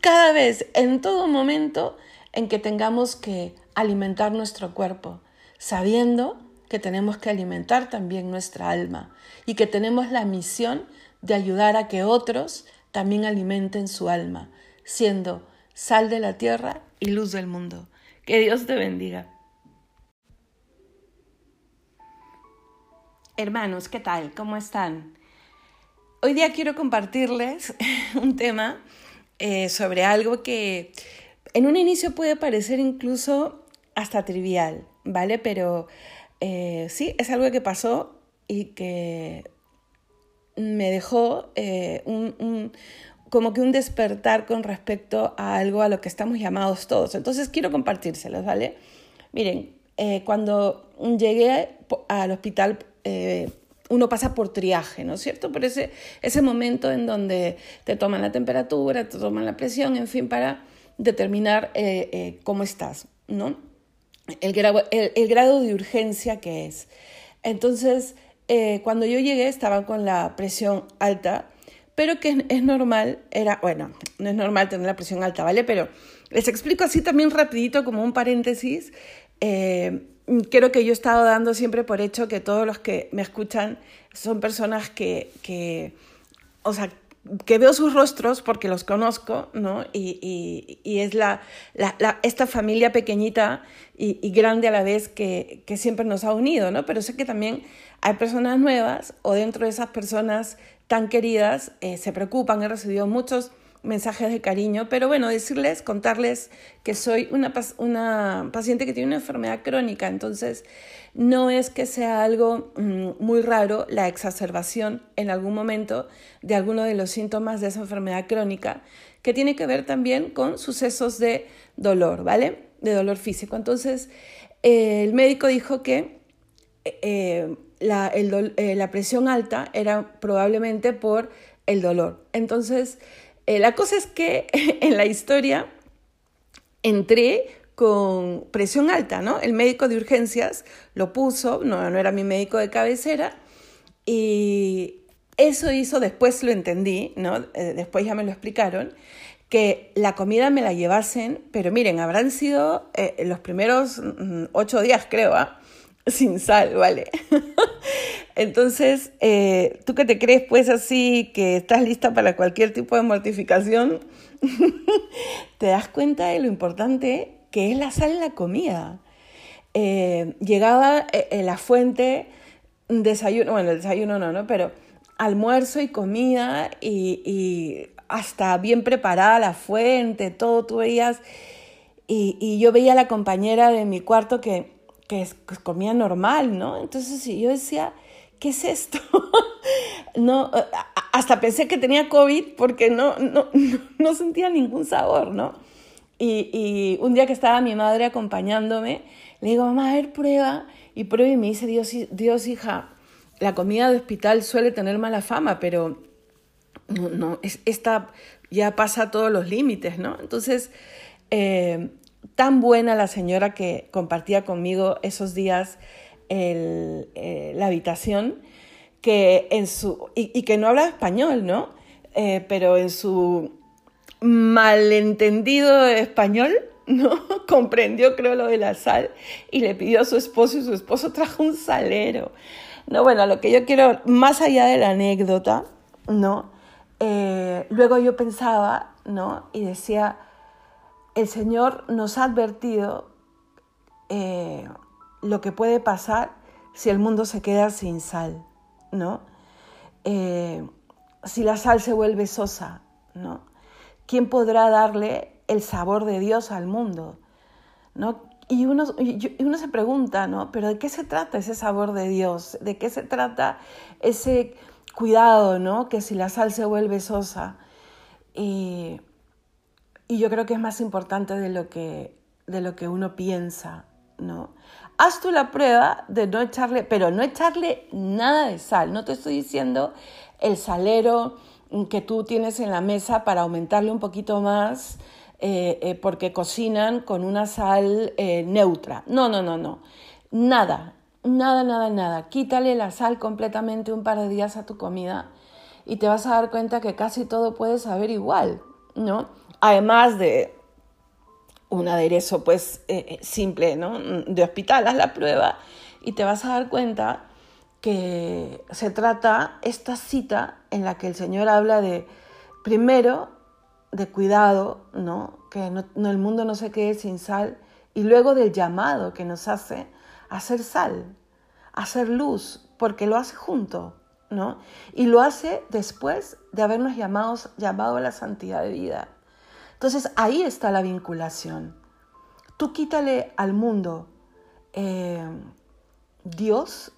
cada vez, en todo momento en que tengamos que alimentar nuestro cuerpo, sabiendo que tenemos que alimentar también nuestra alma y que tenemos la misión de ayudar a que otros también alimenten su alma, siendo sal de la tierra y luz del mundo. Que Dios te bendiga. Hermanos, ¿qué tal? ¿Cómo están? Hoy día quiero compartirles *laughs* un tema eh, sobre algo que en un inicio puede parecer incluso hasta trivial, ¿vale? Pero eh, sí, es algo que pasó y que me dejó eh, un, como que un despertar con respecto a algo a lo que estamos llamados todos. Entonces quiero compartírselos, ¿vale? Miren, eh, cuando llegué al hospital, eh, uno pasa por triaje, ¿no es cierto? Por ese, ese momento en donde te toman la temperatura, te toman la presión, en fin, para determinar eh, cómo estás, ¿no? El grado, el grado de urgencia que es. Entonces, cuando yo llegué estaba con la presión alta pero que es normal, era, bueno, no es normal tener la presión alta, ¿vale? Pero les explico así también rapidito como un paréntesis. Eh, creo que yo he estado dando siempre por hecho que todos los que me escuchan son personas que, que o sea, que veo sus rostros porque los conozco, ¿no? Y, y, y es la, la, la, esta familia pequeñita y, y, grande a la vez que, que siempre nos ha unido, ¿no? Pero sé que también hay personas nuevas o dentro de esas personas tan queridas eh, se preocupan. He recibido muchos mensajes de cariño, pero bueno, decirles, contarles que soy una, una paciente que tiene una enfermedad crónica, entonces no es que sea algo mm, muy raro la exacerbación en algún momento de alguno de los síntomas de esa enfermedad crónica, que tiene que ver también con sucesos de dolor, ¿vale? De dolor físico. Entonces, eh, el médico dijo que eh, la, eh, la presión alta era probablemente por el dolor. Entonces, eh, la cosa es que *laughs* en la historia entré con presión alta, ¿no? El médico de urgencias lo puso, no, no era mi médico de cabecera, y eso hizo, después lo entendí, ¿no? Eh, después ya me lo explicaron, que la comida me la llevasen, pero miren, habrán sido los primeros mm, ocho días, creo, ¿ah? Sin sal, ¿vale? *laughs* Entonces, eh, tú que te crees pues así, que estás lista para cualquier tipo de mortificación, *laughs* te das cuenta de lo importante que es la sal en la comida. Eh, llegaba eh, la fuente, desayuno, bueno, desayuno no, ¿no? Pero almuerzo y comida y, hasta bien preparada la fuente, todo tú veías. Y, yo veía a la compañera de mi cuarto que, que, comía normal, ¿no? Entonces yo decía, ¿qué es esto? *laughs* no, hasta pensé que tenía COVID porque no, no, *laughs* no sentía ningún sabor, ¿no? Y, un día que estaba mi madre acompañándome, le digo, mamá, a ver, prueba. Y prueba y me dice, Dios, Dios hija, la comida de hospital suele tener mala fama, pero no, no, esta ya pasa todos los límites, ¿no? Entonces, eh, tan buena la señora que compartía conmigo esos días eh, la habitación, que en su, y, que no habla español, ¿no? Eh, pero en su malentendido español, *laughs* ¿no? Comprendió, creo, lo de la sal y le pidió a su esposo y su esposo trajo un salero. No, bueno, lo que yo quiero, más allá de la anécdota, ¿no? Eh, luego yo pensaba, ¿no? Y decía, el Señor nos ha advertido eh, lo que puede pasar si el mundo se queda sin sal, ¿no? Eh, si la sal se vuelve sosa, ¿no? ¿quién podrá darle el sabor de Dios al mundo? ¿No? Y uno, se pregunta, ¿no? ¿Pero de qué se trata ese sabor de Dios? ¿De qué se trata ese cuidado, ¿no? Que si la sal se vuelve sosa. Y yo creo que es más importante de lo que, de lo que uno piensa, ¿no? Haz tú la prueba de no echarle, pero no echarle nada de sal. No te estoy diciendo el salero que tú tienes en la mesa para aumentarle un poquito más eh, eh, porque cocinan con una sal eh, neutra. No, no, no, no. Nada, nada, nada, nada. Quítale la sal completamente un par de días a tu comida y te vas a dar cuenta que casi todo puede saber igual, ¿no? Además de un aderezo pues simple, ¿no? De hospital, haz la prueba y te vas a dar cuenta que se trata esta cita en la que el Señor habla de, primero, de cuidado, ¿no? que el mundo no se quede sin sal, y luego del llamado que nos hace a hacer sal, a hacer luz, porque lo hace junto, ¿no? Y lo hace después de habernos llamado a la santidad de vida. Entonces ahí está la vinculación. Tú quítale al mundo eh, Dios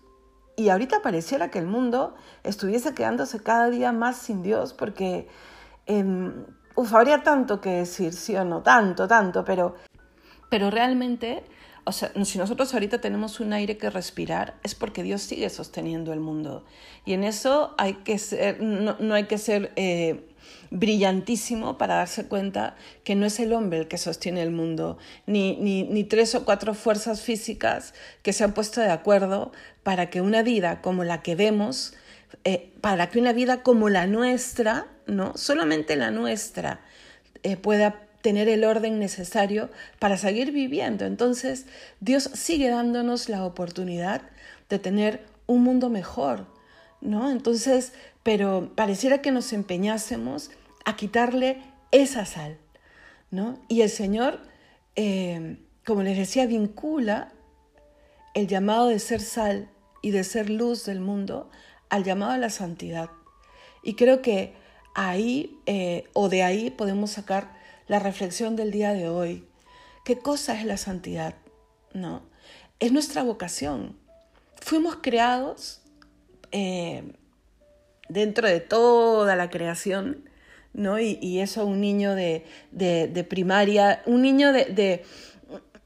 y ahorita pareciera que el mundo estuviese quedándose cada día más sin Dios porque, eh, habría tanto que decir, sí o no, tanto, tanto, pero, pero realmente, o sea, si nosotros ahorita tenemos un aire que respirar, es porque Dios sigue sosteniendo el mundo. Y en eso hay que ser, no, no hay que ser... Eh, brillantísimo para darse cuenta que no es el hombre el que sostiene el mundo, ni, ni, tres o cuatro fuerzas físicas que se han puesto de acuerdo para que una vida como la que vemos, eh, para que una vida como la nuestra, ¿no? solamente la nuestra, eh, pueda tener el orden necesario para seguir viviendo. Entonces, Dios sigue dándonos la oportunidad de tener un mundo mejor, ¿no? Entonces, pero pareciera que nos empeñásemos a quitarle esa sal, ¿no? Y el Señor, eh, como les decía, vincula el llamado de ser sal y de ser luz del mundo al llamado a la santidad. Y creo que ahí eh, o de ahí podemos sacar la reflexión del día de hoy. ¿Qué cosa es la santidad? ¿No? Es nuestra vocación. Fuimos creados eh, dentro de toda la creación, ¿no? Y, eso un niño de, primaria, un niño de,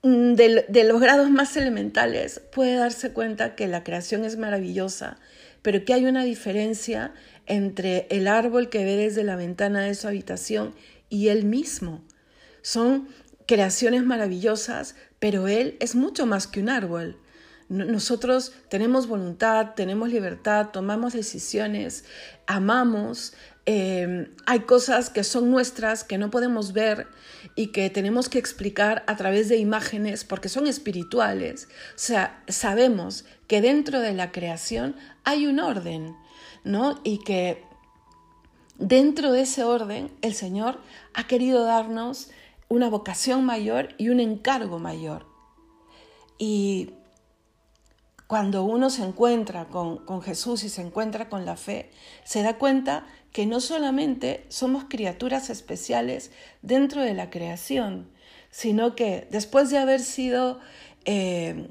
de, los grados más elementales puede darse cuenta que la creación es maravillosa, pero que hay una diferencia entre el árbol que ve desde la ventana de su habitación y él mismo. Son creaciones maravillosas, pero él es mucho más que un árbol. nosotros tenemos voluntad, tenemos libertad, tomamos decisiones, amamos, em, hay cosas que son nuestras, que no podemos ver y que tenemos que explicar a través de imágenes porque son espirituales. O sea, sabemos que dentro de la creación hay un orden, ¿no? Y que dentro de ese orden el Señor ha querido darnos una vocación mayor y un encargo mayor. Y cuando uno se encuentra con, Jesús y se encuentra con la fe, se da cuenta que no solamente somos criaturas especiales dentro de la creación, sino que después de haber sido eh,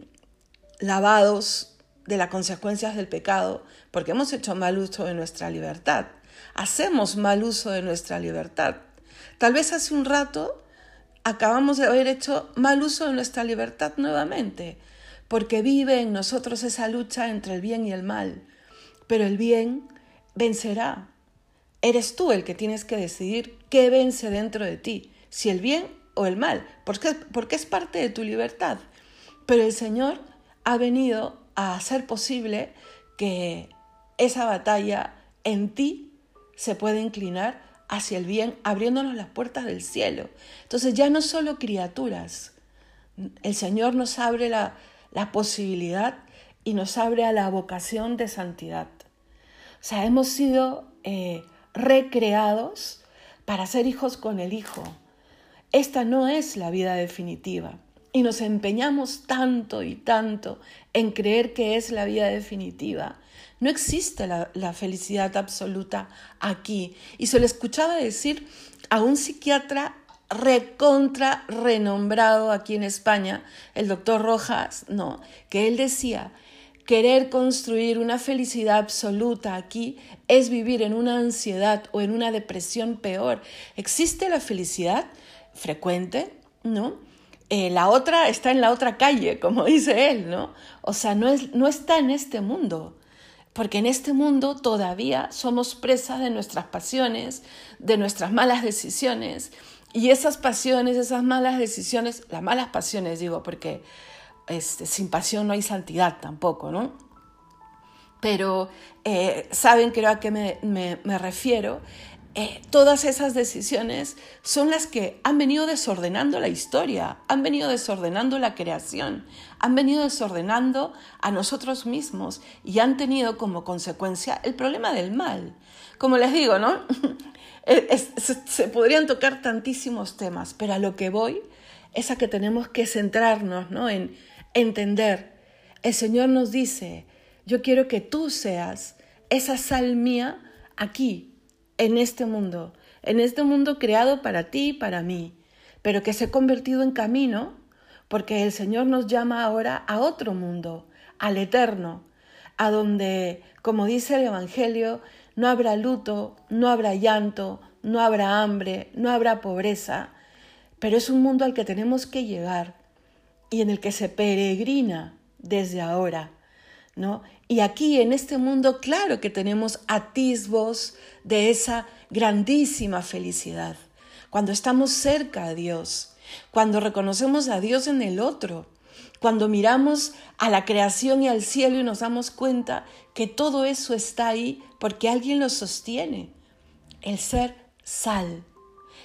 lavados de las consecuencias del pecado, porque hemos hecho mal uso de nuestra libertad, hacemos mal uso de nuestra libertad. Tal vez hace un rato acabamos de haber hecho mal uso de nuestra libertad nuevamente porque vive en nosotros esa lucha entre el bien y el mal. Pero el bien vencerá. Eres tú el que tienes que decidir qué vence dentro de ti, si el bien o el mal, porque, porque es parte de tu libertad. Pero el Señor ha venido a hacer posible que esa batalla en ti se pueda inclinar hacia el bien, abriéndonos las puertas del cielo. Entonces ya no solo criaturas, el Señor nos abre la, la posibilidad y nos abre a la vocación de santidad. O sea, hemos sido eh, recreados para ser hijos con el Hijo. Esta no es la vida definitiva. Y nos empeñamos tanto y tanto en creer que es la vida definitiva. No existe la, felicidad absoluta aquí. Y se lo escuchaba decir a un psiquiatra recontra renombrado aquí en España, el doctor Rojas, no, que él decía, querer construir una felicidad absoluta aquí es vivir en una ansiedad o en una depresión peor. ¿Existe la felicidad frecuente? ¿No? Eh, la otra está en la otra calle, como dice él, ¿no? O sea, no, es, no está en este mundo porque en este mundo todavía somos presas de nuestras pasiones, de nuestras malas decisiones, y esas pasiones, esas malas decisiones, las malas pasiones digo, porque este, sin pasión no hay santidad tampoco, ¿no? Pero eh, saben creo a qué me, me, refiero. Eh, todas esas decisiones son las que han venido desordenando la historia, han venido desordenando la creación, han venido desordenando a nosotros mismos y han tenido como consecuencia el problema del mal. Como les digo, ¿no? *laughs* se, podrían tocar tantísimos temas, pero a lo que voy es a que tenemos que centrarnos ¿no? en entender. El Señor nos dice, yo quiero que tú seas esa sal mía aquí, en este mundo, en este mundo creado para ti y para mí, pero que se ha convertido en camino porque el Señor nos llama ahora a otro mundo, al eterno, a donde, como dice el Evangelio, no habrá luto, no habrá llanto, no habrá hambre, no habrá pobreza, pero es un mundo al que tenemos que llegar y en el que se peregrina desde ahora, ¿no? Y aquí en este mundo, claro que tenemos atisbos de esa grandísima felicidad, cuando estamos cerca a Dios, cuando reconocemos a Dios en el otro, cuando miramos a la creación y al cielo y nos damos cuenta que todo eso está ahí porque alguien lo sostiene, el ser sal.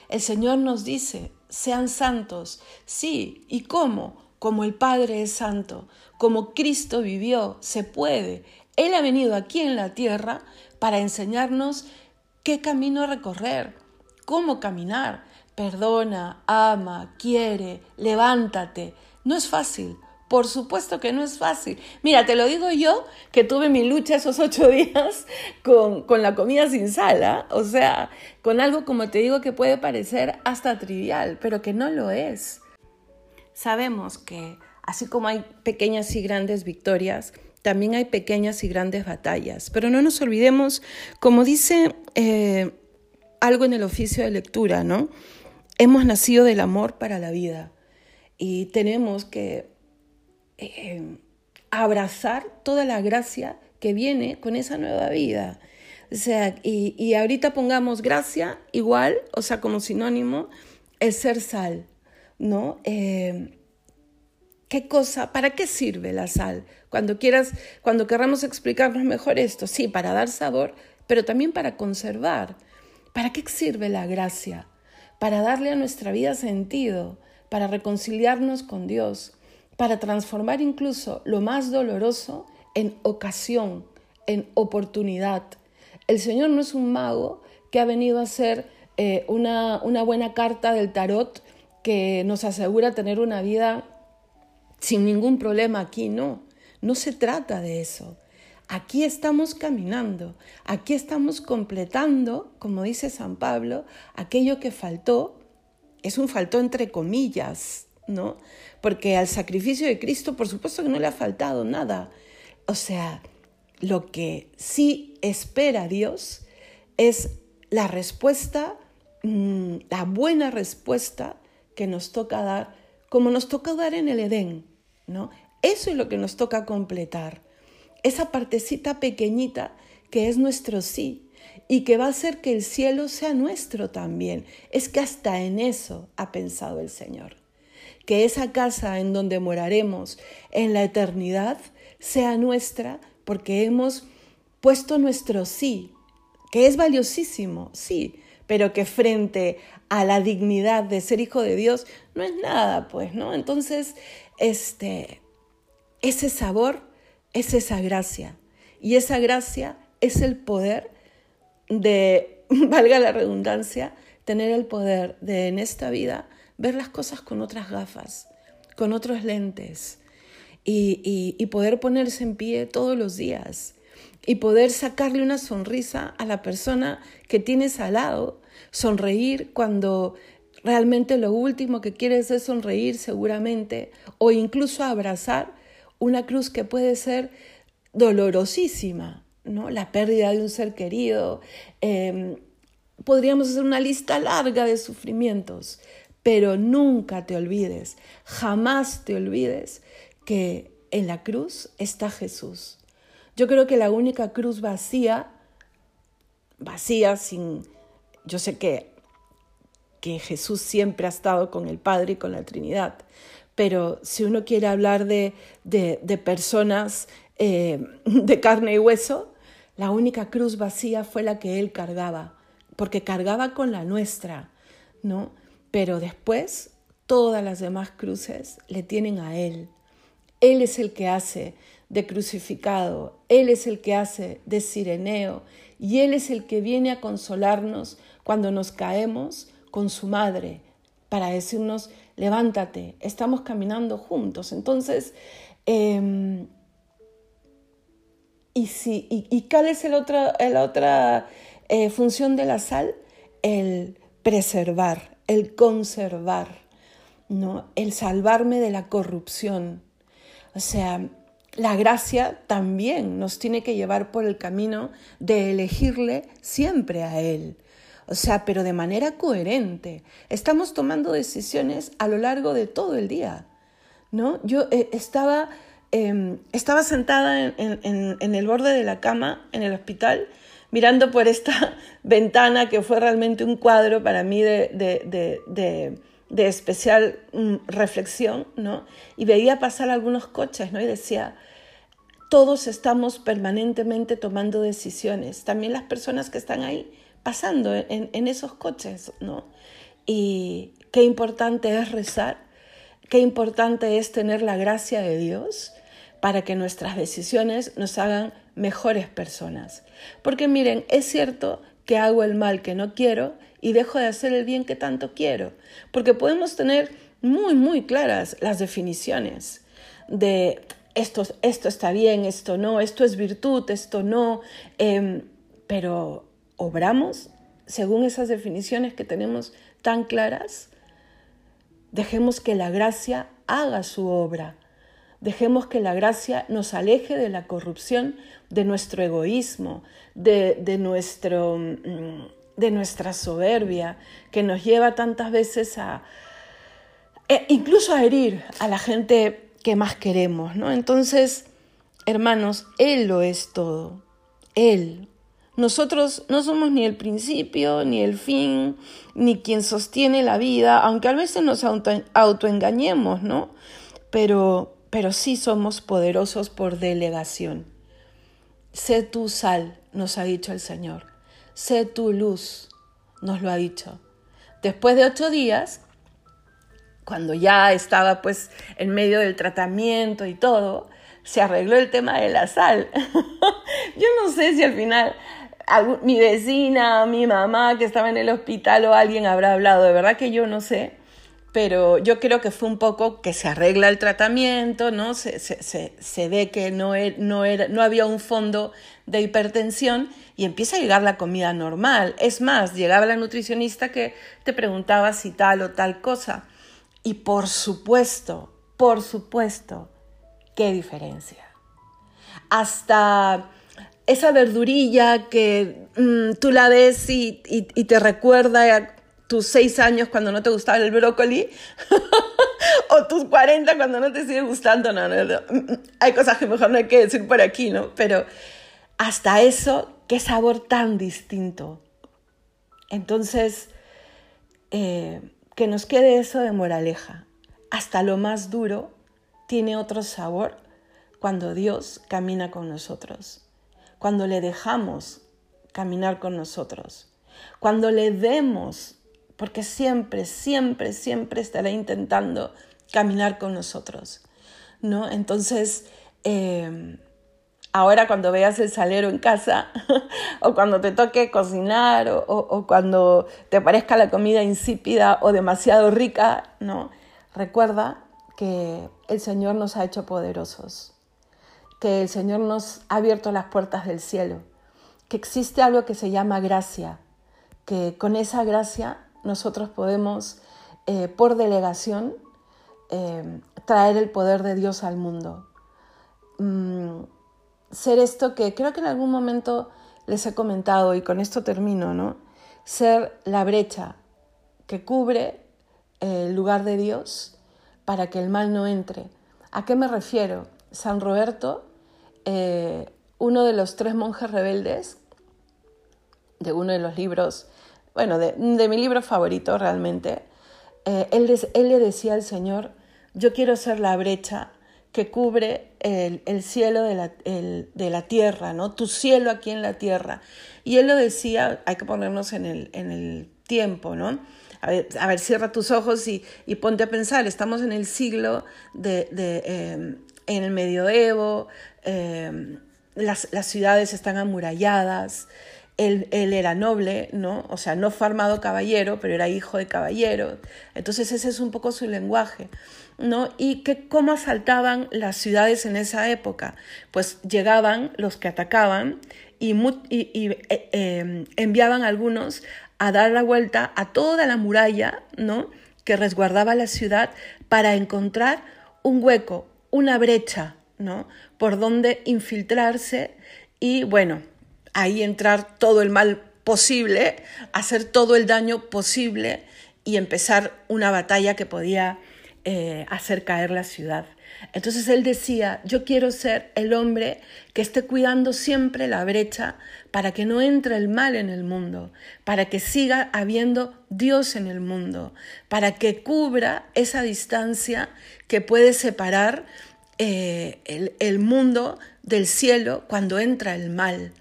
El Señor nos dice, sean santos. Sí, ¿y cómo? Como el Padre es santo, como Cristo vivió, se puede. Él ha venido aquí en la tierra para enseñarnos qué camino recorrer, cómo caminar. Perdona, ama, quiere, levántate. No es fácil, por supuesto que no es fácil. Mira, te lo digo yo, que tuve mi lucha esos ocho *laughs* días con, la comida sin sal, ¿ah? o sea, con algo como te digo que puede parecer hasta trivial, pero que no lo es. Sabemos que así como hay pequeñas y grandes victorias, también hay pequeñas y grandes batallas, pero no nos olvidemos, como dice eh, algo en el oficio de lectura, ¿no? Hemos nacido del amor para la vida y tenemos que eh, abrazar toda la gracia que viene con esa nueva vida. O sea, y, ahorita pongamos gracia igual, o sea, como sinónimo, el ser sal, ¿no? Eh, ¿Qué cosa? ¿Para qué sirve la sal? Cuando quieras, cuando querramos explicarnos mejor esto, sí, para dar sabor, pero también para conservar. ¿Para qué sirve la gracia? Para darle a nuestra vida sentido, para reconciliarnos con Dios, para transformar incluso lo más doloroso en ocasión, en oportunidad. El Señor no es un mago que ha venido a hacer eh, una, una buena carta del tarot que nos asegura tener una vida sin ningún problema aquí, no. No se trata de eso. Aquí estamos caminando, aquí estamos completando, como dice San Pablo, aquello que faltó, es un faltó entre comillas, ¿no? Porque al sacrificio de Cristo, por supuesto que no le ha faltado nada. O sea, lo que sí espera Dios es la respuesta, mm, la buena respuesta que nos toca dar, como nos toca dar en el Edén, Eso es lo que nos toca completar. Esa partecita pequeñita que es nuestro sí y que va a hacer que el cielo sea nuestro también. Es que hasta en eso ha pensado el Señor. Que esa casa en donde moraremos en la eternidad sea nuestra porque hemos puesto nuestro sí, que es valiosísimo, sí, pero que frente a la dignidad de ser hijo de Dios no es nada, pues, ¿no? Entonces, este, ese sabor es esa gracia. Y esa gracia es el poder de, *laughs* valga la redundancia, tener el poder de en esta vida ver las cosas con otras gafas, con otros lentes. Y, y poder ponerse en pie todos los días. Y poder sacarle una sonrisa a la persona que tienes al lado, sonreír cuando realmente lo último que quieres es sonreír seguramente o incluso abrazar una cruz que puede ser dolorosísima, ¿no? La pérdida de un ser querido. Em, podríamos hacer una lista larga de sufrimientos, pero nunca te olvides, jamás te olvides que en la cruz está Jesús. Yo creo que la única cruz vacía, vacía sin, yo sé que que Jesús siempre ha estado con el Padre y con la Trinidad. Pero si uno quiere hablar de, de, personas eh, *laughs* de carne y hueso, la única cruz vacía fue la que él cargaba, porque cargaba con la nuestra, ¿no? Pero después todas las demás cruces le tienen a él. Él es el que hace de crucificado, Él es el que hace de sireneo y Él es el que viene a consolarnos cuando nos caemos con su madre para decirnos, levántate, estamos caminando juntos. Entonces, em, ¿y, si, y, cuál es el la otra eh, función de la sal? El preservar, el conservar, ¿no? el salvarme de la corrupción. O sea, la gracia también nos tiene que llevar por el camino de elegirle siempre a Él o sea, pero de manera coherente. Estamos tomando decisiones a lo largo de todo el día, ¿no? Yo eh, estaba, em, estaba sentada en, el borde de la cama en el hospital, mirando por esta *laughs* ventana que fue realmente un cuadro para mí de, de, especial mm, reflexión, ¿no? Y veía pasar algunos coches, ¿no? Y decía, todos estamos permanentemente tomando decisiones, también las personas que están ahí pasando en, esos coches, ¿no? Y qué importante es rezar, qué importante es tener la gracia de Dios para que nuestras decisiones nos hagan mejores personas. Porque miren, es cierto que hago el mal que no quiero y dejo de hacer el bien que tanto quiero, porque podemos tener muy, muy claras las definiciones de esto, esto está bien, esto no, esto es virtud, esto no, em, pero obramos según esas definiciones que tenemos tan claras, dejemos que la gracia haga su obra. Dejemos que la gracia nos aleje de la corrupción, de nuestro egoísmo, de, nuestro, mm, de nuestra soberbia, que nos lleva tantas veces a, e incluso a herir a la gente que más queremos. ¿no? Entonces, hermanos, Él lo es todo. Él, nosotros no somos ni el principio, ni el fin, ni quien sostiene la vida, aunque a veces nos autoengañemos, ¿no? pero, pero sí somos poderosos por delegación. Sé tu sal, nos ha dicho el Señor. Sé tu luz, nos lo ha dicho. Después de ocho días, cuando ya estaba pues en medio del tratamiento y todo, se arregló el tema de la sal. *laughs* Yo no sé si al final mi vecina, mi mamá que estaba en el hospital o alguien habrá hablado, de verdad que yo no sé, pero yo creo que fue un poco que se arregla el tratamiento, ¿no? Se, se, se, ve que no, e, no, era, no había un fondo de hipertensión y empieza a llegar la comida normal. Es más, llegaba la nutricionista que te preguntaba si tal o tal cosa. Y por supuesto, por supuesto, qué diferencia. Hasta esa verdurilla que mm, tú la ves y, y, te recuerda a tus seis años cuando no te gustaba el brócoli, *laughs* o tus 40 cuando no te sigue gustando, no, no, hay cosas que mejor no hay que decir por aquí, ¿no? Pero hasta eso, qué sabor tan distinto. Entonces, eh, que nos quede eso de moraleja. Hasta lo más duro tiene otro sabor cuando Dios camina con nosotros, cuando le dejamos caminar con nosotros, cuando le demos, porque siempre, siempre, siempre estará intentando caminar con nosotros, ¿no? Entonces, eh, ahora cuando veas el salero en casa *laughs* o cuando te toque cocinar o, cuando te parezca la comida insípida o demasiado rica, ¿no? Recuerda que el Señor nos ha hecho poderosos, que el Señor nos ha abierto las puertas del cielo, que existe algo que se llama gracia, que con esa gracia nosotros podemos, eh, por delegación, eh, traer el poder de Dios al mundo. Mm, ser esto que creo que en algún momento les he comentado y con esto termino, ¿no? Ser la brecha que cubre el lugar de Dios para que el mal no entre. ¿A qué me refiero? San Roberto, eh, uno de los tres monjes rebeldes, de uno de los libros, bueno, de, mi libro favorito realmente, eh, él, le decía al Señor, yo quiero ser la brecha que cubre el, cielo de la, de la, tierra, ¿no? Tu cielo aquí en la tierra. Y él lo decía, hay que ponernos en el, en el tiempo, ¿no? A ver, cierra tus ojos y, ponte a pensar, estamos en el siglo de, em, en el medioevo, em, las, las, ciudades están amuralladas, él, él, era noble, ¿no? O sea, no fue armado caballero, pero era hijo de caballero. Entonces ese es un poco su lenguaje. ¿no? Y que cómo asaltaban las ciudades en esa época. Pues llegaban los que atacaban y, eh, em, enviaban algunos a dar la vuelta a toda la muralla, ¿no? Que resguardaba la ciudad para encontrar un hueco, una brecha, Por donde infiltrarse y, bueno, ahí entrar todo el mal posible, hacer todo el daño posible y empezar una batalla que podía eh, hacer caer la ciudad. Entonces él decía, yo quiero ser el hombre que esté cuidando siempre la brecha para que no entre el mal en el mundo, para que siga habiendo Dios en el mundo, para que cubra esa distancia que puede separar eh, el, el mundo del cielo cuando entra el mal.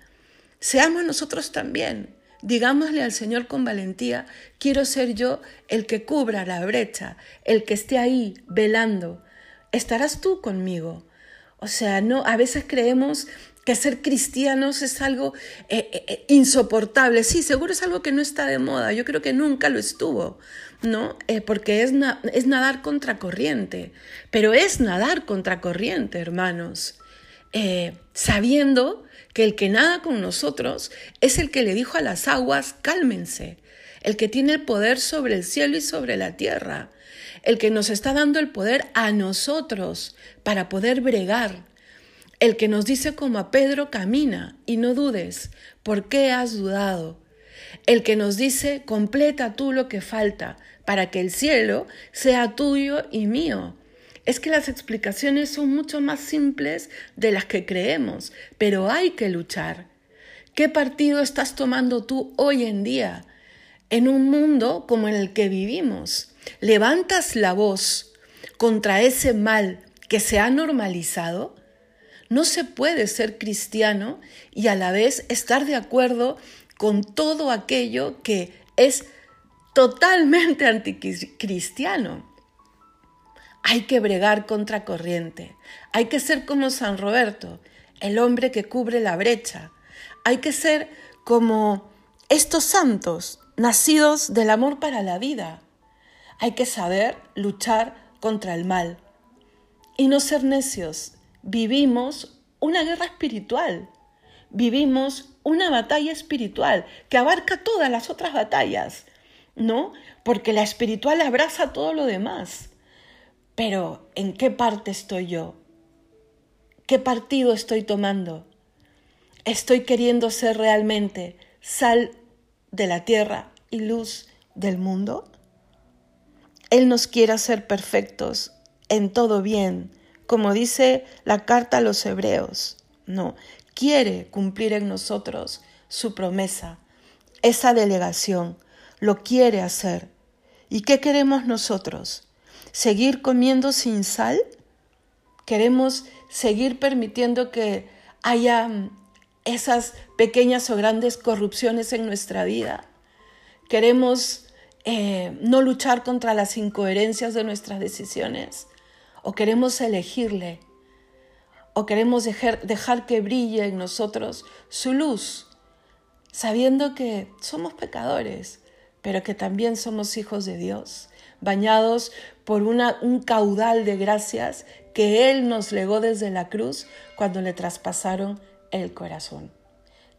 Seamos nosotros también Digámosle al Señor con valentía, quiero ser yo el que cubra la brecha, el que esté ahí velando. Estarás tú conmigo. O sea, no, a veces creemos que ser cristianos es algo eh, eh, eh, insoportable. Sí, seguro es algo que no está de moda. Yo creo que nunca lo estuvo, ¿no? porque es, es nadar contracorriente. Pero es nadar contracorriente, hermanos. sabiendo que el que nada con nosotros es el que le dijo a las aguas, cálmense, el que tiene el poder sobre el cielo y sobre la tierra, el que nos está dando el poder a nosotros para poder bregar, el que nos dice como a Pedro, camina y no dudes, ¿por qué has dudado? El que nos dice, completa tú lo que falta para que el cielo sea tuyo y mío es que las explicaciones son mucho más simples de las que creemos, pero hay que luchar. ¿Qué partido estás tomando tú hoy en día en un mundo como el que vivimos? Levantas la voz contra ese mal que se ha normalizado, no se puede ser cristiano y a la vez estar de acuerdo con todo aquello que es totalmente anticristiano. Hay que bregar contra corriente. Hay que ser como San Roberto, el hombre que cubre la brecha. Hay que ser como estos santos, nacidos del amor para la vida. Hay que saber luchar contra el mal y no ser necios. Vivimos una guerra espiritual. Vivimos una batalla espiritual que abarca todas las otras batallas, ¿no? Porque la espiritual abraza todo lo demás. Pero ¿en qué parte estoy yo? ¿Qué partido estoy tomando? ¿Estoy queriendo ser realmente sal de la tierra y luz del mundo? Él nos quiere hacer perfectos en todo bien, como dice la carta a los hebreos. No, quiere cumplir en nosotros su promesa, esa delegación, lo quiere hacer. ¿Y qué queremos nosotros? ¿Seguir comiendo sin sal? ¿Queremos seguir permitiendo que haya mm, esas pequeñas o grandes corrupciones en nuestra vida? ¿Queremos eh, no luchar contra las incoherencias de nuestras decisiones? ¿O queremos elegirle? ¿O queremos dejar, dejar que brille en nosotros su luz, sabiendo que somos pecadores, pero que también somos hijos de Dios, bañados por una, un caudal de gracias que Él nos legó desde la cruz cuando le traspasaron el corazón.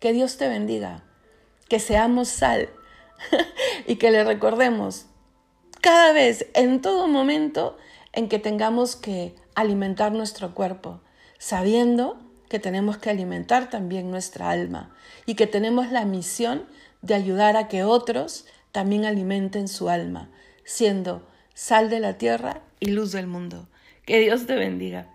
Que Dios te bendiga, que seamos sal *laughs* y que le recordemos cada vez, en todo momento en que tengamos que alimentar nuestro cuerpo, sabiendo que tenemos que alimentar también nuestra alma y que tenemos la misión de ayudar a que otros también alimenten su alma, siendo sal de la tierra y luz del mundo. Que Dios te bendiga.